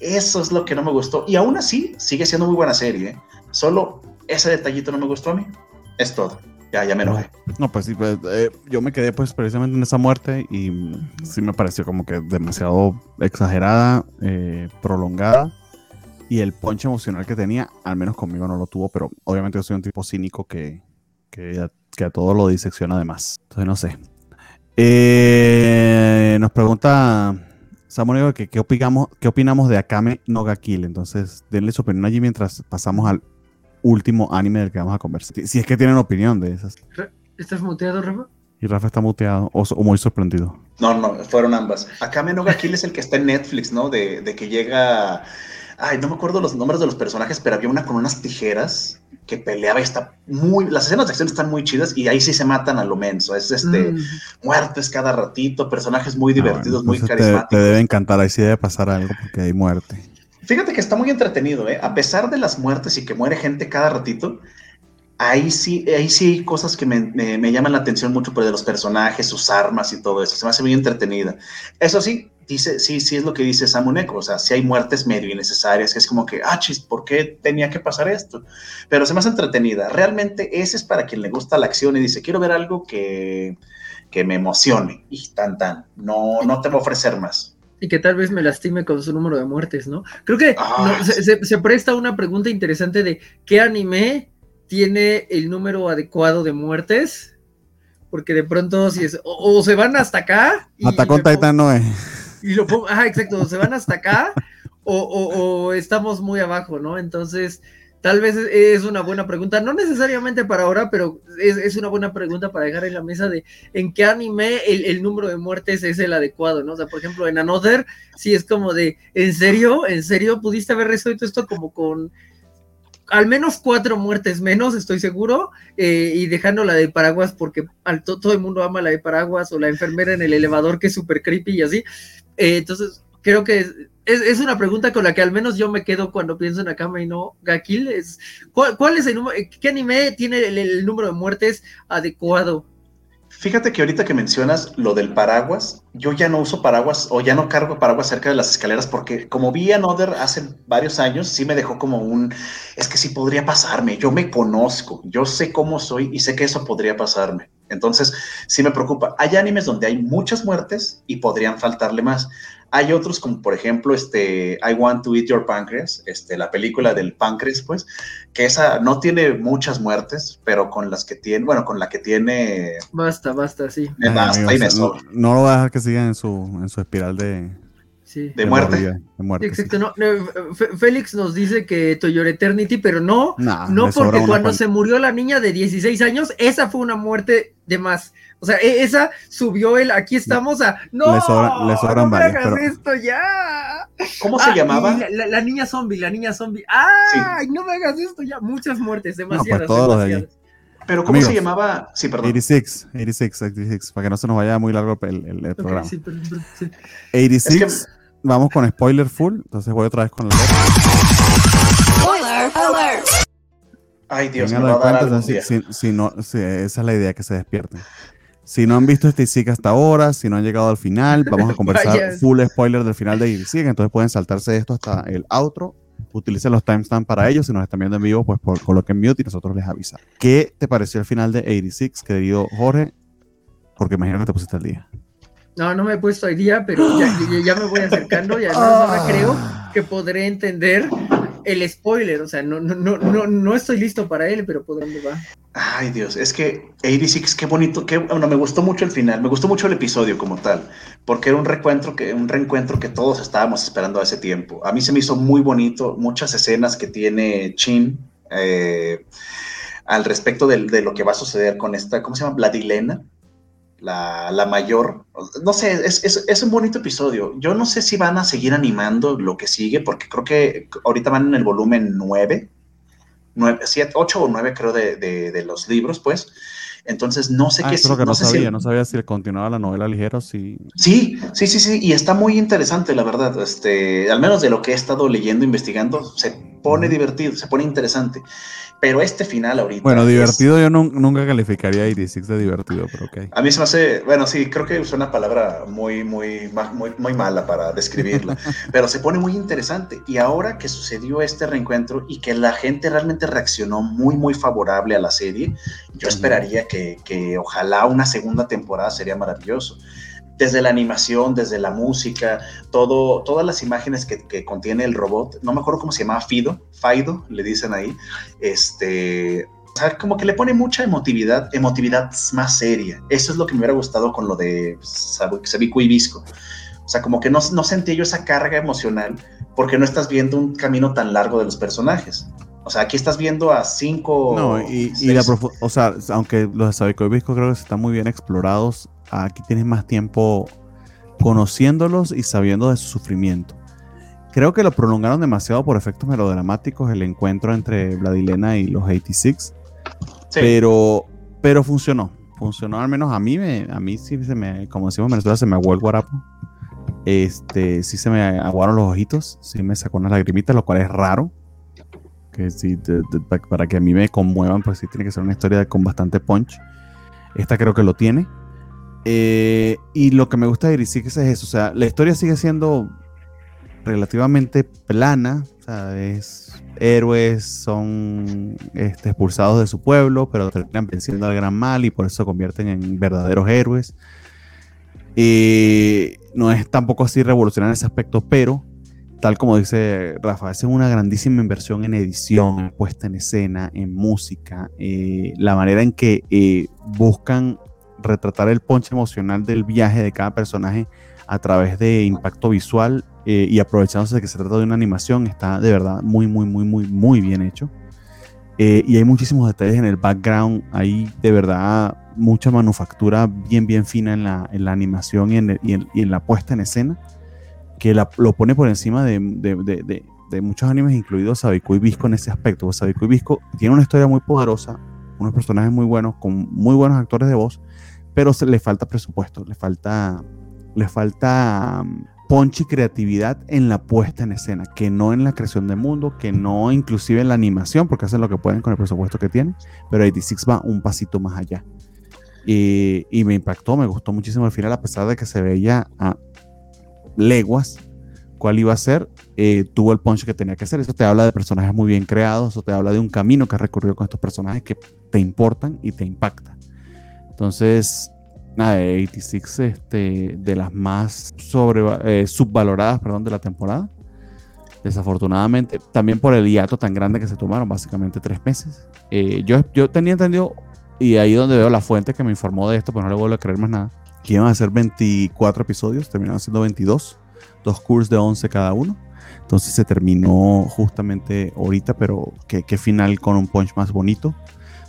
Eso es lo que no me gustó. Y aún así, sigue siendo muy buena serie. ¿eh? Solo ese detallito no me gustó a mí. Es todo. Ya, ya me enojé. No, pues sí, pues, eh, yo me quedé pues precisamente en esa muerte y sí me pareció como que demasiado exagerada, eh, prolongada y el ponche emocional que tenía, al menos conmigo no lo tuvo, pero obviamente yo soy un tipo cínico que, que, a, todo lo disecciona además. Entonces no sé. Eh, nos pregunta Samuel que qué opinamos, qué opinamos de Akame no ga Kill. Entonces denle su opinión allí mientras pasamos al último anime del que vamos a conversar. Si es que tienen opinión de esas. ¿Estás muteado, Rafa? Y Rafa está muteado o, muy sorprendido. No, no, fueron ambas. Acá Menoga Kill es el que está en Netflix, ¿no? De, de, que llega. Ay, no me acuerdo los nombres de los personajes, pero había una con unas tijeras que peleaba y está muy. Las escenas de acción están muy chidas y ahí sí se matan a lo menso. Es este. Mm. Muertes cada ratito, personajes muy ah, divertidos, muy carismáticos. Te, te, debe encantar, ahí sí debe pasar algo porque hay muerte. Fíjate que está muy entretenido, ¿eh? A pesar de las muertes y que muere gente cada ratito, ahí sí, ahí sí hay cosas que me, me, llaman la atención mucho por de los personajes, sus armas y todo eso. Se me hace muy entretenida. Eso sí, dice, sí, sí es lo que dice Samuneco. O sea, sí hay muertes medio innecesarias, que es como que, ah, chis, ¿por qué tenía que pasar esto? Pero se me hace entretenida. Realmente ese es para quien le gusta la acción y dice, quiero ver algo que, que me emocione. Y tan, tan. No, no te voy a ofrecer más y que tal vez me lastime con su número de muertes, ¿no? Creo que ah, se, presta una pregunta interesante de qué anime tiene el número adecuado de muertes, porque de pronto si es, o, se van hasta acá. Hasta con Titan no es. Y lo ajá, exacto, se van hasta acá, o, o, estamos muy abajo, ¿no? Entonces, tal vez es una buena pregunta, no necesariamente para ahora, pero es, una buena pregunta para dejar en la mesa de en qué anime el, número de muertes es el adecuado, ¿no? O sea, por ejemplo, en Another, sí es como de, ¿en serio? ¿En serio pudiste haber resuelto esto como con al menos cuatro muertes menos, estoy seguro, eh, y dejando la de paraguas porque al todo el mundo ama la de paraguas o la enfermera en el elevador que es súper creepy y así. Eh, entonces, creo que es, una pregunta con la que al menos yo me quedo cuando pienso en Akame y no Gakil. Es, ¿cuál, es el número, qué anime tiene el número de muertes adecuado? Fíjate que ahorita que mencionas lo del paraguas, yo ya no uso paraguas o ya no cargo paraguas cerca de las escaleras porque como vi a Noder hace varios años, sí me dejó como un, es que sí podría pasarme, yo me conozco, yo sé cómo soy y sé que eso podría pasarme. Entonces, sí me preocupa. Hay animes donde hay muchas muertes y podrían faltarle más. Hay otros como por ejemplo este I Want to Eat Your Pancreas, este, la película del páncreas, pues, que esa no tiene muchas muertes, pero con las que tiene, bueno, con la que tiene... Basta, basta, sí. basta y me no, lo va a dejar que siga en su, en su espiral de, de, muerte. Exacto, Félix nos dice que Toyor Eternity, pero no, no porque cuando se murió la niña de 16 años, esa fue una muerte de más. O sea, e, esa subió el aquí estamos a. No, le, sobran no me hagas esto ya. ¿Cómo se ah, llamaba? La, niña zombie, la niña zombie. ¡Ay, no me hagas esto ya! Muchas muertes, pues demasiadas. demasiadas. Pero ¿cómo se llamaba? Sí, perdón. 86, 86, 86, para que no se nos vaya muy largo el, el, programa. Sí, pero, sí. 86 vamos con spoiler full, entonces voy otra vez con la Spoiler alert. Ay, Dios, me va a dar si, si, no, esa es la idea, que se despierten. Si no han visto este SIG hasta ahora, si no han llegado al final, vamos a <laughs> conversar full spoiler del final de IRISIG, entonces pueden saltarse esto hasta el outro. Utilicen los timestamps para ellos. Si nos están viendo en vivo, pues por, coloquen mute y nosotros les avisamos. ¿Qué te pareció el final de 86, querido Jorge? Porque imagino que te pusiste al día. No, no me he puesto hoy día, pero ya, me voy acercando y además no creo que podré entender el spoiler. O sea, no, no, no, no, estoy listo para él, pero dónde va. Ay, Dios, es que 86, qué bonito, qué, bueno, me gustó mucho el final, me gustó mucho el episodio como tal, porque era un reencuentro que, un reencuentro que todos estábamos esperando hace tiempo. A mí se me hizo muy bonito, muchas escenas que tiene Chin eh, al respecto de, lo que va a suceder con esta, ¿cómo se llama? Vladilena la, mayor. No sé, es, es, un bonito episodio. Yo no sé si van a seguir animando lo que sigue, porque creo que ahorita van en el volumen 9, 9 7, 8 o 9 creo de, de, los libros, pues. Entonces no sé ah, qué... Creo que no, sabía, no sabía si continuaba la novela ligera o si... Sí, sí, sí, sí, y está muy interesante, la verdad. Este, al menos de lo que he estado leyendo, investigando, se pone divertido, se pone interesante. Pero este final ahorita. Bueno, divertido yo nunca calificaría a 86 de divertido, pero ok. A mí se me hace. Bueno, sí, creo que es una palabra muy, muy, muy, muy mala para describirla. <laughs> pero se pone muy interesante. Y ahora que sucedió este reencuentro y que la gente realmente reaccionó muy, muy favorable a la serie, yo esperaría que, que ojalá una segunda temporada sería maravilloso desde la animación, desde la música, todo, todas las imágenes que, contiene el robot, no me acuerdo cómo se llamaba, Fido, Fido, le dicen ahí, este, o sea, como que le pone mucha emotividad, emotividad más seria. Eso es lo que me hubiera gustado con lo de Sabico y Visco. O sea, como que no, no sentí yo esa carga emocional porque no estás viendo un camino tan largo de los personajes. O sea, aquí estás viendo a cinco. No, y, la o sea, aunque los de Sabico y Visco creo que están muy bien explorados, aquí tienes más tiempo conociéndolos y sabiendo de su sufrimiento. Creo que lo prolongaron demasiado por efectos melodramáticos el encuentro entre Vladilena y los 86. Pero, pero funcionó. Funcionó al menos a mí, me, a mí sí se me, como decimos en Venezuela, se me aguó el guarapo. Este, sí se me aguaron los ojitos, sí me sacó unas lagrimitas, lo cual es raro. Que sí, para que a mí me conmuevan, pues sí tiene que ser una historia con bastante punch. Esta creo que lo tiene. Eh, y lo que me gusta de es eso, o sea, la historia sigue siendo relativamente plana, o sea, es héroes son este, expulsados de su pueblo, pero terminan venciendo al gran mal y por eso se convierten en verdaderos héroes. Y no es tampoco así revolucionario en ese aspecto, pero tal como dice Rafa, es una grandísima inversión en edición, en puesta en escena, en música, eh, la manera en que eh, buscan retratar el ponche emocional del viaje de cada personaje a través de impacto visual eh, y aprovechándose de que se trata de una animación, está de verdad muy, muy, muy, muy, muy bien hecho. Eh, y hay muchísimos detalles en el background. Hay de verdad mucha manufactura bien, bien fina en la, en la animación y en, y, en, la puesta en escena que lo pone por encima de, de, de, muchos animes, incluidos Sabiku y Visco en ese aspecto. Sabiku y Visco tiene una historia muy poderosa, unos personajes muy buenos, con muy buenos actores de voz, pero se, le falta presupuesto, le falta, le falta ponche y creatividad en la puesta en escena, que no en la creación de mundo, que no inclusive en la animación, porque hacen lo que pueden con el presupuesto que tienen, pero 86 va un pasito más allá. Y, me impactó, me gustó muchísimo el final, a pesar de que se veía a leguas cuál iba a ser, eh, tuvo el punch que tenía que hacer. Eso te habla de personajes muy bien creados, eso te habla de un camino que has recorrido con estos personajes que te importan y te impacta. Entonces, nada, 86 este, de las más sobre, eh, subvaloradas perdón, de la temporada. Desafortunadamente, también por el hiato tan grande que se tomaron, básicamente tres meses. Eh, yo, yo tenía entendido, y ahí donde veo la fuente que me informó de esto, pues no le vuelvo a creer más nada, que iban a ser 24 episodios, terminaron siendo 22, dos cursos de 11 cada uno. Entonces se terminó justamente ahorita, pero qué final con un punch más bonito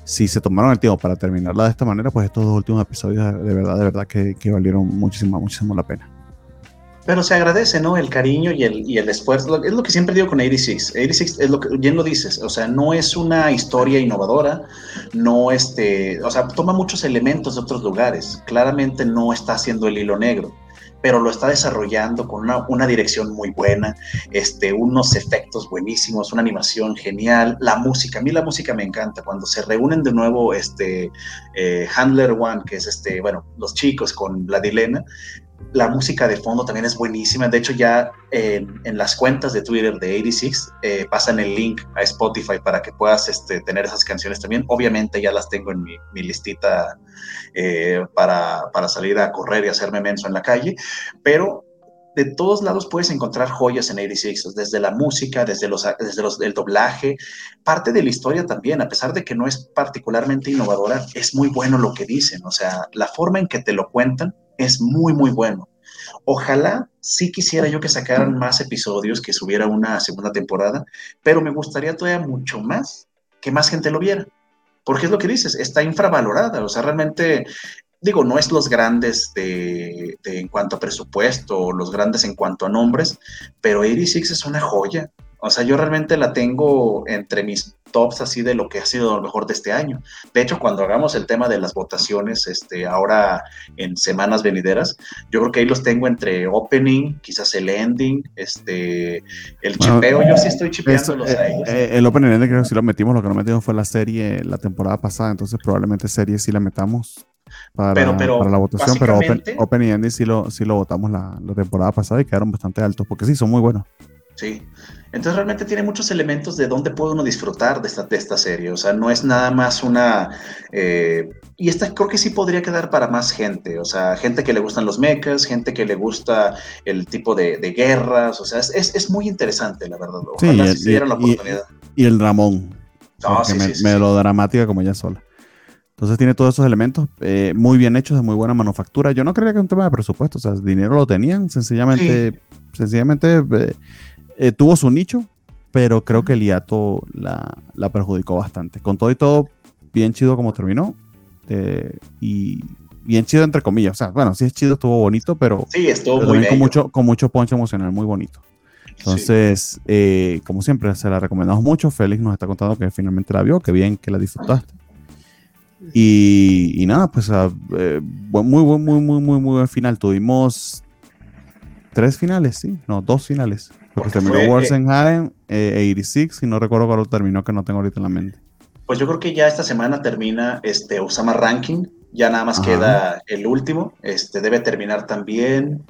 si se tomaron el tiempo para terminarla de esta manera, pues estos dos últimos episodios de verdad, de verdad que, que valieron muchísimo, muchísimo la pena. Pero se agradece, ¿no? El cariño y el, y el esfuerzo. Es lo que siempre digo con 86. 86 es lo que bien lo dices. O sea, no es una historia innovadora. No, este. O sea, toma muchos elementos de otros lugares. Claramente no está haciendo el hilo negro pero lo está desarrollando con una, dirección muy buena, este, unos efectos buenísimos, una animación genial, la música, a mí la música me encanta, cuando se reúnen de nuevo este, eh, Handler One, que es este, bueno, los chicos con Vladilena, la música de fondo también es buenísima. De hecho, ya en, las cuentas de Twitter de 86 eh, pasan el link a Spotify para que puedas este, tener esas canciones también. Obviamente ya las tengo en mi, listita eh, para, para, salir a correr y hacerme menso en la calle, pero de todos lados puedes encontrar joyas en 86, desde la música, desde, los, desde los, el doblaje, parte de la historia también, a pesar de que no es particularmente innovadora, es muy bueno lo que dicen, o sea, la forma en que te lo cuentan es muy, muy bueno. Ojalá sí quisiera yo que sacaran más episodios, que subiera una segunda temporada, pero me gustaría todavía mucho más que más gente lo viera. Porque es lo que dices, está infravalorada. O sea, realmente, digo, no es los grandes de, en cuanto a presupuesto los grandes en cuanto a nombres, pero 86 es una joya. O sea, yo realmente la tengo entre mis tops así de lo que ha sido lo mejor de este año. De hecho, cuando hagamos el tema de las votaciones, este, ahora en semanas venideras, yo creo que ahí los tengo entre opening, quizás el ending, este, el chipeo, yo sí estoy chipeándolos a ellos. Eh, el opening ending creo que sí lo metimos, lo que no metimos fue la serie la temporada pasada, entonces probablemente serie sí la metamos. Para, para la votación, pero open, y ending sí lo, sí lo votamos la, la temporada pasada y quedaron bastante altos, porque sí, son muy buenos. Sí. Entonces realmente tiene muchos elementos de dónde puede uno disfrutar de esta, de esta serie. O sea, no es nada más una... Eh, y esta creo que sí podría quedar para más gente. O sea, gente que le gustan los mechas, gente que le gusta el tipo de, guerras. O sea, es, es, muy interesante, la verdad. Ojalá sí, y, la oportunidad. Y, el Ramón. No, sí, me, melodramática como ella sola. Entonces tiene todos esos elementos eh, muy bien hechos, de muy buena manufactura. Yo no creía que era un tema de presupuesto, o sea, dinero lo tenían, sencillamente, sencillamente eh, eh, tuvo su nicho, pero creo que el hiato la, la, perjudicó bastante. Con todo y todo, bien chido como terminó. Eh, y bien chido entre comillas. O sea, bueno, sí es chido, estuvo bonito, pero, sí, estuvo muy con mucho, con mucho poncho emocional, muy bonito. Entonces, eh, como siempre, se la recomendamos mucho. Félix nos está contando que finalmente la vio, que bien que la disfrutaste. Y, y nada, pues muy, muy, muy, muy, muy, muy buen final. Tuvimos tres finales, sí, no, dos finales. Porque terminó Wars in Harem, 86, y no recuerdo cuál terminó, que no tengo ahorita en la mente. Pues yo creo que ya esta semana termina este Osama Ranking, ya nada más queda el último, este debe terminar también.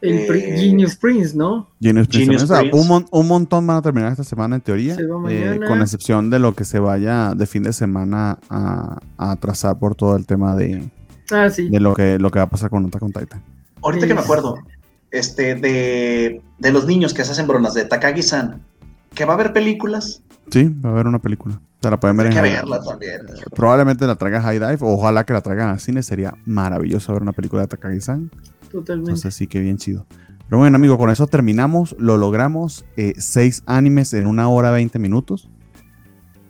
El eh, Genius Prince, ¿no? Genius Prince. Un, montón van a terminar esta semana en teoría, eh, con excepción de lo que se vaya de fin de semana a, a trazar por todo el tema de, ah, sí. de lo, que, lo que va a pasar con Attack on Titan. Ahorita que me acuerdo, este, de, de los niños que se hacen bromas, de Takagi-san, que va a haber películas. Sí, va a haber una película. O la pueden ver en verla también. Probablemente la traiga High Dive, ojalá que la traigan al cine. Sería maravilloso ver una película de Takagi-san. Totalmente. Entonces sí que bien chido. Pero bueno, amigo, con eso terminamos. Lo logramos. Eh, seis animes en una hora veinte minutos.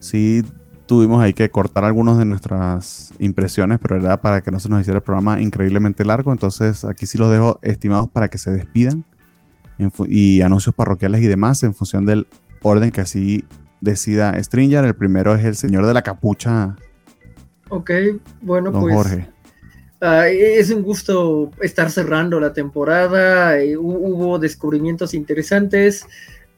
Sí, tuvimos ahí que cortar algunas de nuestras impresiones, pero era para que no se nos hiciera el programa increíblemente largo. Entonces aquí sí los dejo estimados para que se despidan y anuncios parroquiales y demás en función del orden que así decida Stringer. El primero es el señor de la capucha. Ok, bueno, pues. Jorge. Ah, es un gusto estar cerrando la temporada. Eh, hubo descubrimientos interesantes.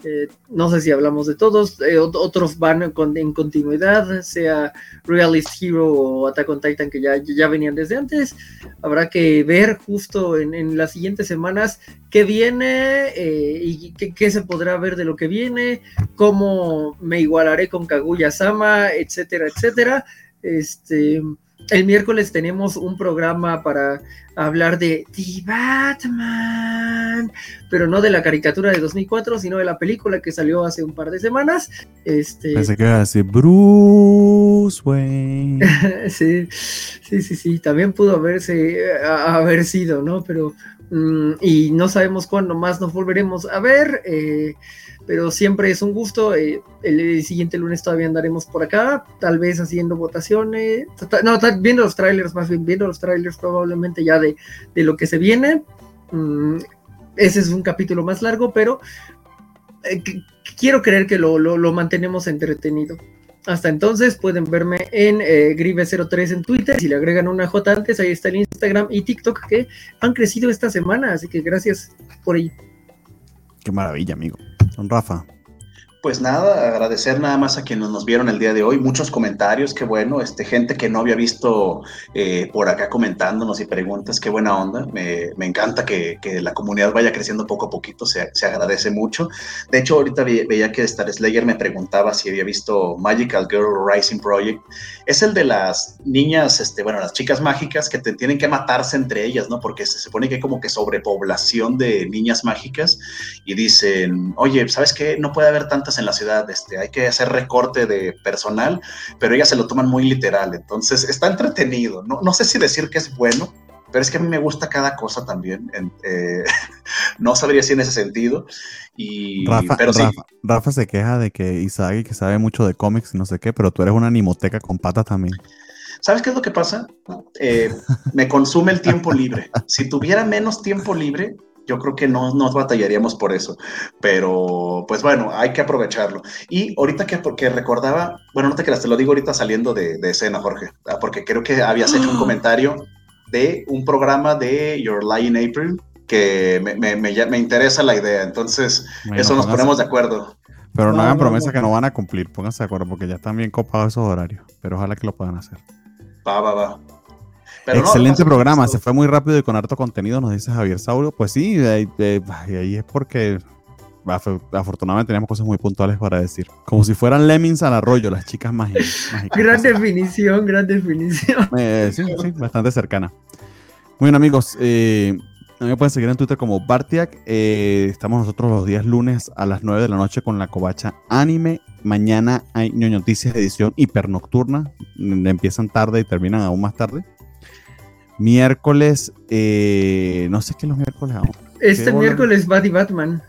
Eh, no sé si hablamos de todos, eh, otros van en continuidad, sea Realist Hero o Attack on Titan que ya, ya venían desde antes. Habrá que ver justo en, las siguientes semanas qué viene eh, y qué, se podrá ver de lo que viene, cómo me igualaré con Kaguya Sama, etcétera, etcétera. Este, el miércoles tenemos un programa para hablar de The Batman, pero no de la caricatura de 2004, sino de la película que salió hace un par de semanas. Este... Pensé que hace Bruce Wayne. <laughs> sí, sí, sí, sí, también pudo haberse, haber sido, ¿no? Pero, mm, y no sabemos cuándo más nos volveremos a ver. Eh, pero siempre es un gusto. Eh, el, siguiente lunes todavía andaremos por acá, tal vez haciendo votaciones, no, viendo los trailers, más bien viendo los trailers probablemente ya de, lo que se viene. Mm, ese es un capítulo más largo, pero eh, quiero creer que lo, mantenemos entretenido. Hasta entonces pueden verme en eh, Grive03 en Twitter. Si le agregan una J antes, ahí está el Instagram y TikTok que han crecido esta semana. Así que gracias por ello. Qué maravilla, amigo. Don Rafa. Pues nada, agradecer nada más a quienes nos vieron el día de hoy, muchos comentarios, qué bueno, este, gente que no había visto eh, por acá comentándonos y preguntas, qué buena onda, me, encanta que, la comunidad vaya creciendo poco a poquito, se, agradece mucho. De hecho, ahorita veía que Star Slayer me preguntaba si había visto Magical Girl Rising Project, es el de las niñas, este, bueno, las chicas mágicas que tienen que matarse entre ellas, ¿no? Porque se supone que hay como que sobrepoblación de niñas mágicas y dicen, oye, ¿sabes qué? No puede haber tantas en la ciudad, este, hay que hacer recorte de personal, pero ellas se lo toman muy literal, entonces está entretenido, no, no sé si decir que es bueno, pero es que a mí me gusta cada cosa también, eh, <laughs> no sabría si en ese sentido, y, Rafa, pero Rafa, se queja de que Isagi, que sabe mucho de cómics y no sé qué, pero tú eres una animoteca con patas también. ¿Sabes qué es lo que pasa? Eh, me consume el tiempo libre. Si tuviera menos tiempo libre, yo creo que no nos batallaríamos por eso. Pero, pues bueno, hay que aprovecharlo. Y ahorita que porque recordaba, bueno, no te creas, te lo digo ahorita saliendo de, escena, Jorge, ah, porque creo que habías hecho un comentario de un programa de Your Lie in April que me, me, me, interesa la idea. Entonces, eso nos ponemos de acuerdo. Pero no, hagan promesa que no van a cumplir, pónganse de acuerdo, porque ya están bien copados esos horarios. Pero ojalá que lo puedan hacer. Va, va, va. Excelente programa, se fue muy rápido y con harto contenido, nos dice Javier Saurio. Pues sí, ahí, ahí es porque afortunadamente teníamos cosas muy puntuales para decir. Como si fueran lemmings al arroyo, las chicas mágicas. gran definición, gran definición. <laughs> Eh, sí, sí, bastante cercana. Muy bien, amigos. Eh, me pueden seguir en Twitter como Bartiak. Eh, estamos nosotros los días lunes a las 9 de la noche con la covacha anime. Mañana hay noticias de edición hipernocturna. Empiezan tarde y terminan aún más tarde. Miércoles, eh, no sé qué los miércoles Este miércoles va The Batman.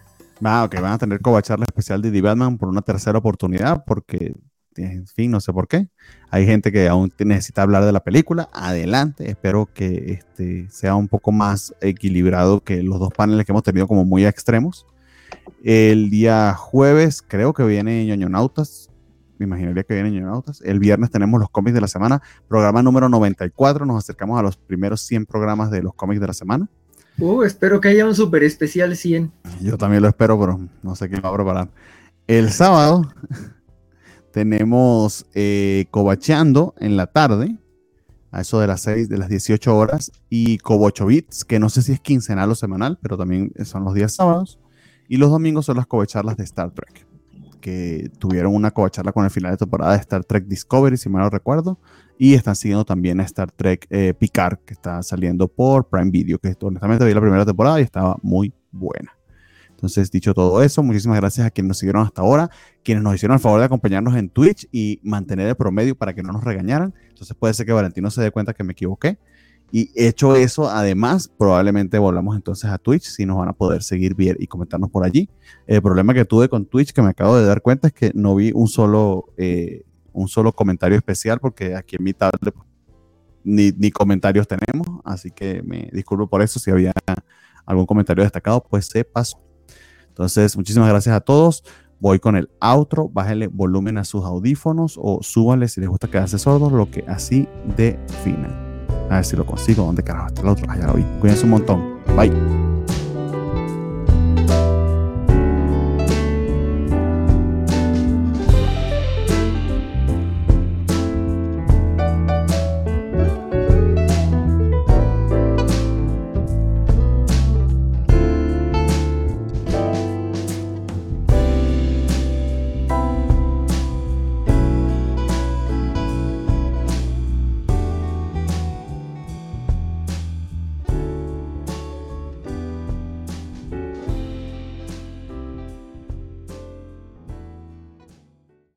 Ah, ok, van a tener covacharla especial de The Batman por una tercera oportunidad, porque, en fin, no sé por qué. Hay gente que aún necesita hablar de la película. Adelante, espero que este sea un poco más equilibrado que los dos paneles que hemos tenido como muy extremos. El día jueves creo que viene Ñoñonautas me imaginaría que vienen Ñonautas. El viernes tenemos los cómics de la semana, programa número 94. Nos acercamos a los primeros 100 programas de los cómics de la semana. Uh, espero que haya un super especial 100. Yo también lo espero, pero no sé quién va a preparar. El sábado <laughs> tenemos eh, Cobacheando en la tarde, a eso de las 6, de las 18 horas, y Cobocho que no sé si es quincenal o semanal, pero también son los días sábados. Y los domingos son las covacharlas de Star Trek que tuvieron una covacharla con el final de temporada de Star Trek Discovery, si mal no recuerdo, y están siguiendo también a Star Trek eh, Picard, que está saliendo por Prime Video, que honestamente vi la primera temporada y estaba muy buena. Entonces, dicho todo eso, muchísimas gracias a quienes nos siguieron hasta ahora, quienes nos hicieron el favor de acompañarnos en Twitch y mantener el promedio para que no nos regañaran. Entonces puede ser que Valentino se dé cuenta que me equivoqué. Y hecho eso, además, probablemente volvamos entonces a Twitch si nos van a poder seguir bien y comentarnos por allí. El problema que tuve con Twitch, que me acabo de dar cuenta, es que no vi un solo, eh, un solo comentario especial porque aquí en mi tablet ni, ni comentarios tenemos, así que me disculpo por eso. Si había algún comentario destacado, pues se pasó. Entonces, muchísimas gracias a todos. Voy con el outro. Bájale volumen a sus audífonos o súbale si les gusta quedarse sordos, lo que así define. A ver si lo consigo. ¿Dónde carajo está el otro? Allá lo vi. Cuídense un montón. Bye.